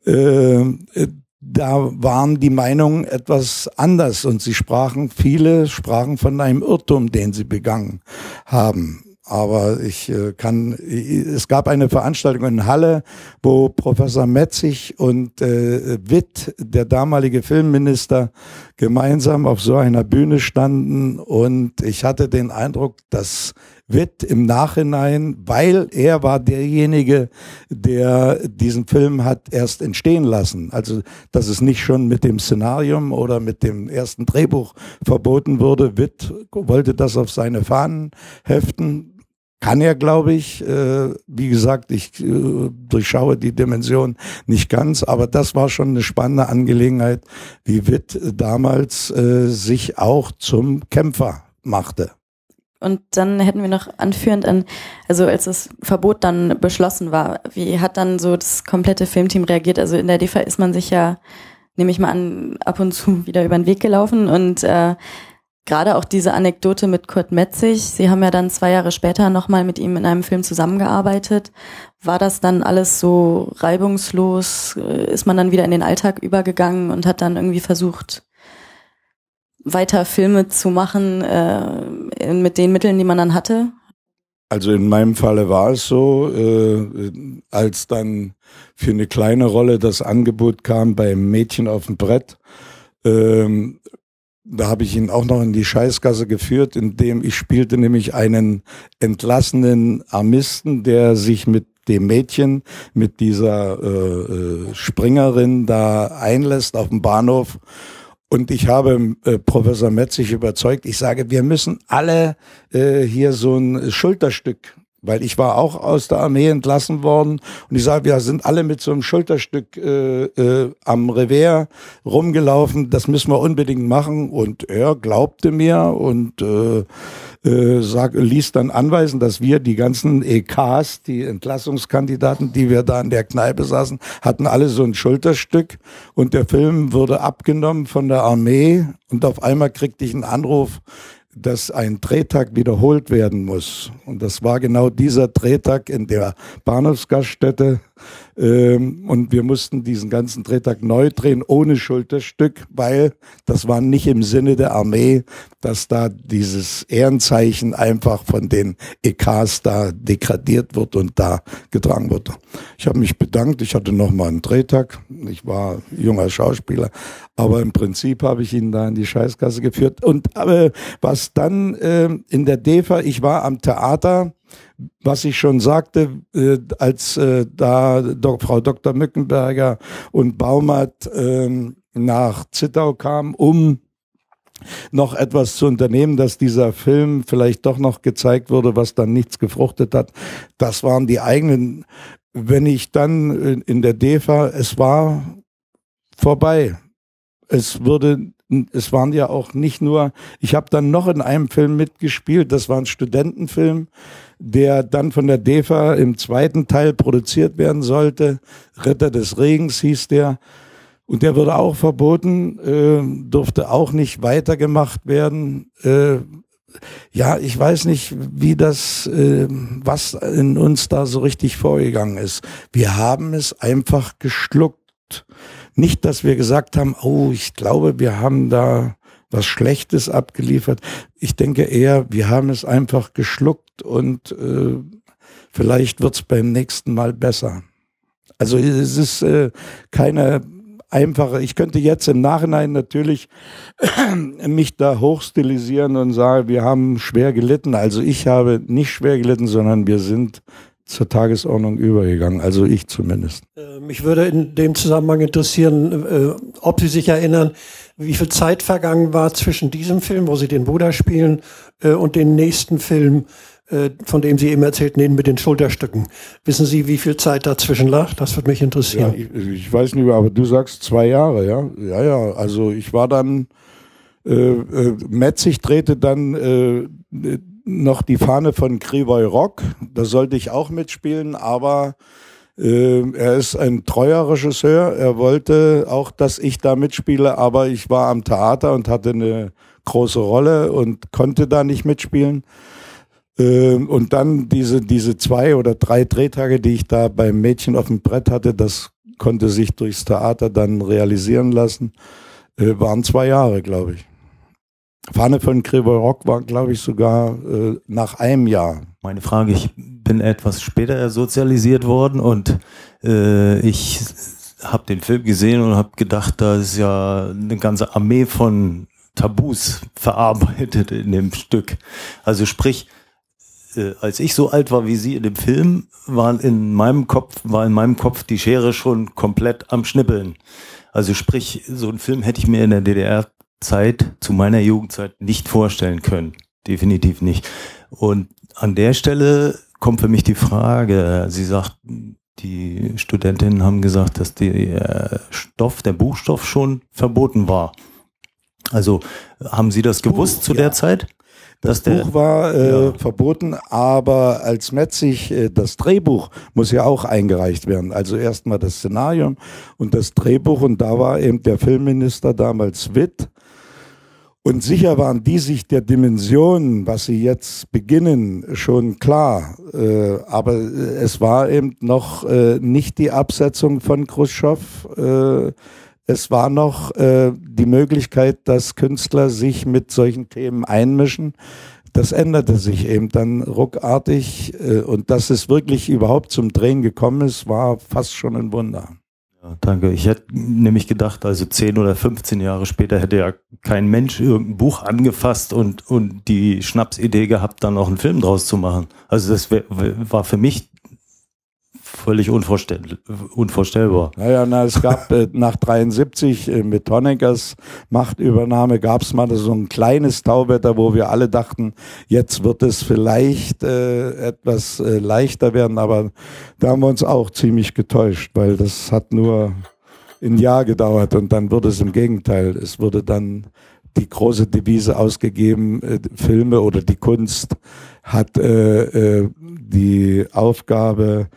Ähm, äh, da waren die Meinungen etwas anders und sie sprachen, viele sprachen von einem Irrtum, den sie begangen haben. Aber ich äh, kann, es gab eine Veranstaltung in Halle, wo Professor Metzig und äh, Witt, der damalige Filmminister, gemeinsam auf so einer Bühne standen und ich hatte den Eindruck, dass wird im Nachhinein, weil er war derjenige, der diesen Film hat erst entstehen lassen. Also, dass es nicht schon mit dem Szenarium oder mit dem ersten Drehbuch verboten wurde. Witt wollte das auf seine Fahnen heften. Kann er, glaube ich. Äh, wie gesagt, ich äh, durchschaue die Dimension nicht ganz, aber das war schon eine spannende Angelegenheit, wie Witt damals äh, sich auch zum Kämpfer machte. Und dann hätten wir noch anführend an, also als das Verbot dann beschlossen war, wie hat dann so das komplette Filmteam reagiert? Also in der DEFA ist man sich ja, nehme ich mal an, ab und zu wieder über den Weg gelaufen und äh, gerade auch diese Anekdote mit Kurt Metzig, Sie haben ja dann zwei Jahre später nochmal mit ihm in einem Film zusammengearbeitet. War das dann alles so reibungslos? Äh, ist man dann wieder in den Alltag übergegangen und hat dann irgendwie versucht, weiter Filme zu machen äh, mit den Mitteln, die man dann hatte? Also in meinem Falle war es so, äh, als dann für eine kleine Rolle das Angebot kam beim Mädchen auf dem Brett, ähm, da habe ich ihn auch noch in die Scheißgasse geführt, indem ich spielte nämlich einen entlassenen Armisten, der sich mit dem Mädchen, mit dieser äh, äh Springerin da einlässt auf dem Bahnhof und ich habe äh, Professor Metzig überzeugt, ich sage, wir müssen alle äh, hier so ein Schulterstück weil ich war auch aus der Armee entlassen worden und ich sage, wir sind alle mit so einem Schulterstück äh, äh, am Revers rumgelaufen, das müssen wir unbedingt machen. Und er glaubte mir und äh, äh, sag, ließ dann anweisen, dass wir die ganzen EKs, die Entlassungskandidaten, die wir da in der Kneipe saßen, hatten alle so ein Schulterstück. Und der Film wurde abgenommen von der Armee. Und auf einmal kriegte ich einen Anruf, dass ein Drehtag wiederholt werden muss. Und das war genau dieser Drehtag in der Bahnhofsgaststätte. Ähm, und wir mussten diesen ganzen Drehtag neu drehen, ohne Schulterstück, weil das war nicht im Sinne der Armee, dass da dieses Ehrenzeichen einfach von den EKs da degradiert wird und da getragen wird. Ich habe mich bedankt, ich hatte noch mal einen Drehtag. Ich war junger Schauspieler, aber im Prinzip habe ich ihn da in die Scheißkasse geführt. Und aber was dann äh, in der DEFA, ich war am Theater, was ich schon sagte, äh, als äh, da Do Frau Dr. Mückenberger und Baumert äh, nach Zittau kamen, um noch etwas zu unternehmen, dass dieser Film vielleicht doch noch gezeigt wurde, was dann nichts gefruchtet hat. Das waren die eigenen. Wenn ich dann in der DEFA, es war vorbei. Es würde es waren ja auch nicht nur, ich habe dann noch in einem Film mitgespielt, das war ein Studentenfilm, der dann von der DEFA im zweiten Teil produziert werden sollte. Ritter des Regens hieß der. Und der wurde auch verboten, äh, durfte auch nicht weitergemacht werden. Äh, ja, ich weiß nicht, wie das, äh, was in uns da so richtig vorgegangen ist. Wir haben es einfach geschluckt. Nicht, dass wir gesagt haben, oh, ich glaube, wir haben da was Schlechtes abgeliefert. Ich denke eher, wir haben es einfach geschluckt und äh, vielleicht wird's beim nächsten Mal besser. Also es ist äh, keine einfache, ich könnte jetzt im Nachhinein natürlich [clears throat] mich da hochstilisieren und sagen, wir haben schwer gelitten. Also ich habe nicht schwer gelitten, sondern wir sind zur Tagesordnung übergegangen, also ich zumindest. Äh, mich würde in dem Zusammenhang interessieren, äh, ob Sie sich erinnern, wie viel Zeit vergangen war zwischen diesem Film, wo Sie den Bruder spielen, äh, und dem nächsten Film, von dem Sie eben erzählten, den mit den Schulterstücken. Wissen Sie, wie viel Zeit dazwischen lag? Das würde mich interessieren. Ja, ich, ich, weiß nicht, aber du sagst zwei Jahre, ja? Ja, ja, also ich war dann, äh, äh, Metzig drehte dann äh, noch die Fahne von Krivoy Rock. Da sollte ich auch mitspielen, aber äh, er ist ein treuer Regisseur. Er wollte auch, dass ich da mitspiele, aber ich war am Theater und hatte eine große Rolle und konnte da nicht mitspielen. Äh, und dann diese, diese zwei oder drei Drehtage, die ich da beim Mädchen auf dem Brett hatte, das konnte sich durchs Theater dann realisieren lassen. Äh, waren zwei Jahre, glaube ich. Fahne von Gregor Rock war, glaube ich, sogar äh, nach einem Jahr. Meine Frage, ich bin etwas später sozialisiert worden und äh, ich habe den Film gesehen und habe gedacht, da ist ja eine ganze Armee von Tabus verarbeitet in dem Stück. Also sprich, äh, als ich so alt war wie Sie in dem Film, waren in meinem Kopf, war in meinem Kopf die Schere schon komplett am Schnippeln. Also sprich, so einen Film hätte ich mir in der DDR Zeit, zu meiner Jugendzeit nicht vorstellen können. Definitiv nicht. Und an der Stelle kommt für mich die Frage, Sie sagt, die Studentinnen haben gesagt, dass der Stoff, der Buchstoff schon verboten war. Also haben Sie das gewusst Buch, zu der Zeit? Das Buch war äh, ja. verboten, aber als Metzig äh, das Drehbuch muss ja auch eingereicht werden. Also erstmal das Szenarium und das Drehbuch und da war eben der Filmminister damals Witt und sicher waren die sich der Dimension, was sie jetzt beginnen, schon klar. Äh, aber es war eben noch äh, nicht die Absetzung von Khrushchev. Äh, es war noch äh, die Möglichkeit, dass Künstler sich mit solchen Themen einmischen. Das änderte sich eben dann ruckartig. Äh, und dass es wirklich überhaupt zum Drehen gekommen ist, war fast schon ein Wunder. Danke. Ich hätte nämlich gedacht, also 10 oder 15 Jahre später hätte ja kein Mensch irgendein Buch angefasst und, und die Schnapsidee gehabt, dann auch einen Film draus zu machen. Also das wär, war für mich völlig unvorstell unvorstellbar. Naja, na, es gab äh, nach 73 äh, mit Honeckers Machtübernahme gab es mal so ein kleines Tauwetter, wo wir alle dachten, jetzt wird es vielleicht äh, etwas äh, leichter werden, aber da haben wir uns auch ziemlich getäuscht, weil das hat nur ein Jahr gedauert und dann wurde es im Gegenteil. Es wurde dann die große Devise ausgegeben, äh, Filme oder die Kunst hat äh, äh, die Aufgabe,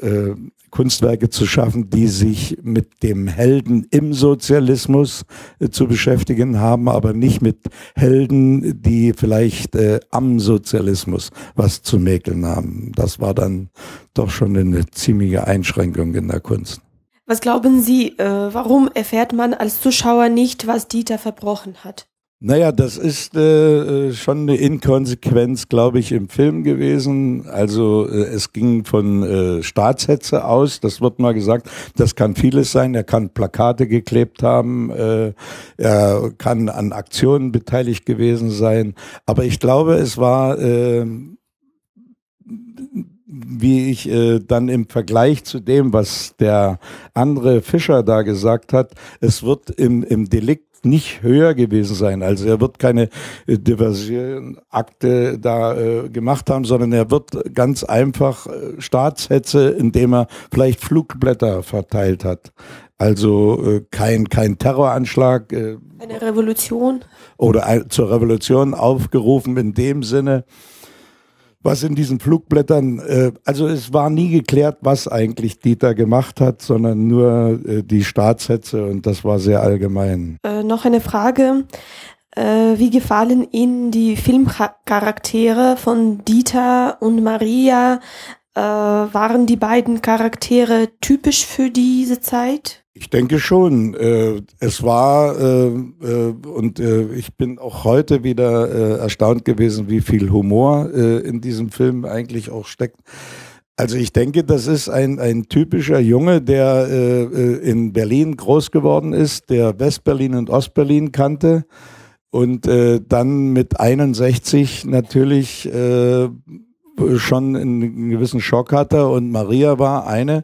äh, Kunstwerke zu schaffen, die sich mit dem Helden im Sozialismus äh, zu beschäftigen haben, aber nicht mit Helden, die vielleicht äh, am Sozialismus was zu mäkeln haben. Das war dann doch schon eine ziemliche Einschränkung in der Kunst. Was glauben Sie, äh, warum erfährt man als Zuschauer nicht, was Dieter verbrochen hat? Naja, das ist äh, äh, schon eine Inkonsequenz, glaube ich, im Film gewesen. Also äh, es ging von äh, Staatshetze aus, das wird mal gesagt. Das kann vieles sein. Er kann Plakate geklebt haben, äh, er kann an Aktionen beteiligt gewesen sein. Aber ich glaube, es war... Äh, wie ich äh, dann im Vergleich zu dem, was der andere Fischer da gesagt hat, es wird im, im Delikt nicht höher gewesen sein. Also er wird keine äh, Diversionakte da äh, gemacht haben, sondern er wird ganz einfach äh, Staatshetze, indem er vielleicht Flugblätter verteilt hat. Also äh, kein kein Terroranschlag. Äh, Eine Revolution. Oder ein, zur Revolution aufgerufen in dem Sinne was in diesen Flugblättern, äh, also es war nie geklärt, was eigentlich Dieter gemacht hat, sondern nur äh, die Staatssätze und das war sehr allgemein. Äh, noch eine Frage. Äh, wie gefallen Ihnen die Filmcharaktere von Dieter und Maria? Äh, waren die beiden Charaktere typisch für diese Zeit? Ich denke schon. Äh, es war äh, äh, und ich bin auch heute wieder erstaunt gewesen, wie viel Humor in diesem Film eigentlich auch steckt. Also ich denke, das ist ein, ein typischer Junge, der in Berlin groß geworden ist, der Westberlin und Ostberlin kannte und dann mit 61 natürlich schon einen gewissen Schock hatte und Maria war eine,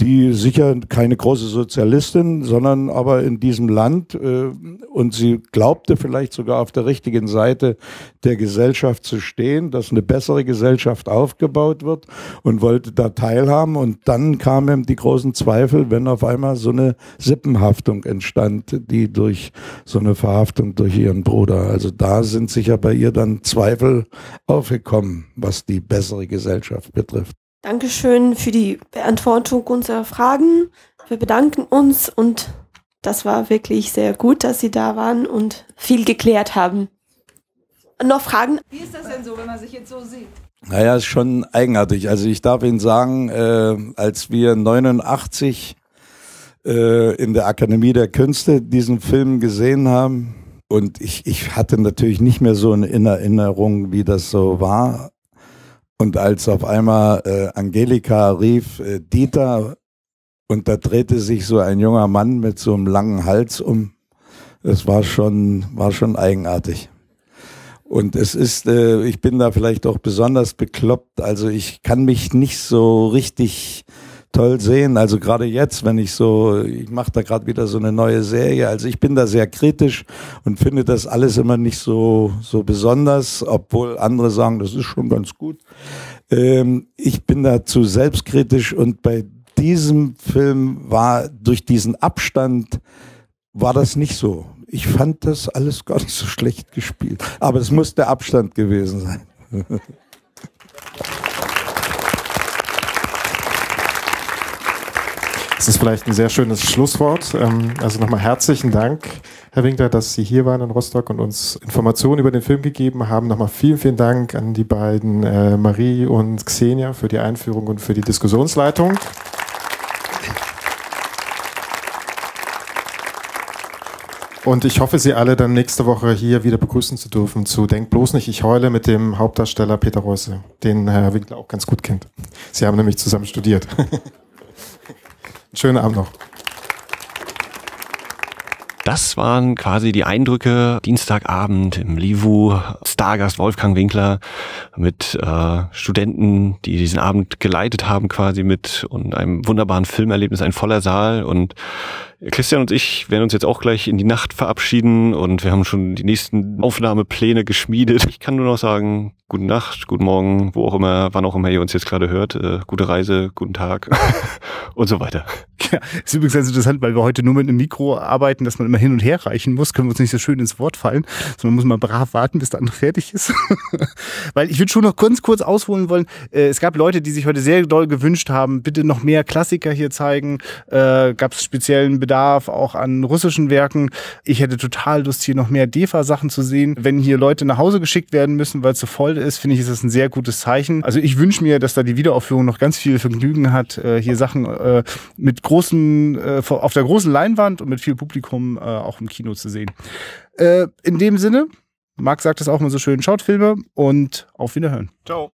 die sicher keine große Sozialistin, sondern aber in diesem Land äh, und sie glaubte vielleicht sogar auf der richtigen Seite der Gesellschaft zu stehen, dass eine bessere Gesellschaft aufgebaut wird und wollte da teilhaben und dann kamen die großen Zweifel, wenn auf einmal so eine Sippenhaftung entstand, die durch so eine Verhaftung durch ihren Bruder. Also da sind sicher bei ihr dann Zweifel aufgekommen, was die bessere Gesellschaft betrifft. Dankeschön für die Beantwortung unserer Fragen. Wir bedanken uns und das war wirklich sehr gut, dass Sie da waren und viel geklärt haben. Noch Fragen? Wie ist das denn so, wenn man sich jetzt so sieht? Naja, ist schon eigenartig. Also ich darf Ihnen sagen, äh, als wir 89 äh, in der Akademie der Künste diesen Film gesehen haben, und ich, ich hatte natürlich nicht mehr so eine Erinnerung, wie das so war. Und als auf einmal äh, Angelika rief, äh, Dieter, und da drehte sich so ein junger Mann mit so einem langen Hals um, das war schon, war schon eigenartig. Und es ist, äh, ich bin da vielleicht auch besonders bekloppt. Also ich kann mich nicht so richtig toll sehen. Also gerade jetzt, wenn ich so, ich mache da gerade wieder so eine neue Serie. Also ich bin da sehr kritisch und finde das alles immer nicht so so besonders, obwohl andere sagen, das ist schon ganz gut. Ähm, ich bin da zu selbstkritisch und bei diesem Film war durch diesen Abstand war das nicht so. Ich fand das alles gar nicht so schlecht gespielt. Aber es muss der Abstand gewesen sein. [laughs] Das ist vielleicht ein sehr schönes Schlusswort. Ähm, also nochmal herzlichen Dank, Herr Winkler, dass Sie hier waren in Rostock und uns Informationen über den Film gegeben haben. Nochmal vielen, vielen Dank an die beiden äh, Marie und Xenia für die Einführung und für die Diskussionsleitung. Und ich hoffe, Sie alle dann nächste Woche hier wieder begrüßen zu dürfen zu Denk bloß nicht, ich heule mit dem Hauptdarsteller Peter Reusse, den Herr Winkler auch ganz gut kennt. Sie haben nämlich zusammen studiert. [laughs] Schönen Abend noch. Das waren quasi die Eindrücke Dienstagabend im Livu, Stargast Wolfgang Winkler mit äh, Studenten, die diesen Abend geleitet haben quasi mit und einem wunderbaren Filmerlebnis, ein voller Saal und Christian und ich werden uns jetzt auch gleich in die Nacht verabschieden und wir haben schon die nächsten Aufnahmepläne geschmiedet. Ich kann nur noch sagen, gute Nacht, guten Morgen, wo auch immer, wann auch immer ihr uns jetzt gerade hört. Äh, gute Reise, guten Tag [laughs] und so weiter. Ja, ist übrigens ganz interessant, weil wir heute nur mit einem Mikro arbeiten, dass man immer hin und her reichen muss, können wir uns nicht so schön ins Wort fallen, sondern muss mal brav warten, bis der andere fertig ist. [laughs] weil ich würde schon noch ganz kurz ausholen wollen, äh, es gab Leute, die sich heute sehr doll gewünscht haben, bitte noch mehr Klassiker hier zeigen, äh, gab es speziellen Bedarf auch an russischen Werken. Ich hätte total Lust, hier noch mehr DEFA-Sachen zu sehen. Wenn hier Leute nach Hause geschickt werden müssen, weil es so voll ist, finde ich, ist das ein sehr gutes Zeichen. Also ich wünsche mir, dass da die Wiederaufführung noch ganz viel Vergnügen hat, äh, hier Sachen äh, mit großen, äh, auf der großen Leinwand und mit viel Publikum auch im Kino zu sehen. In dem Sinne, Marc sagt es auch mal so schön, schaut Filme und auf Wiederhören. Ciao.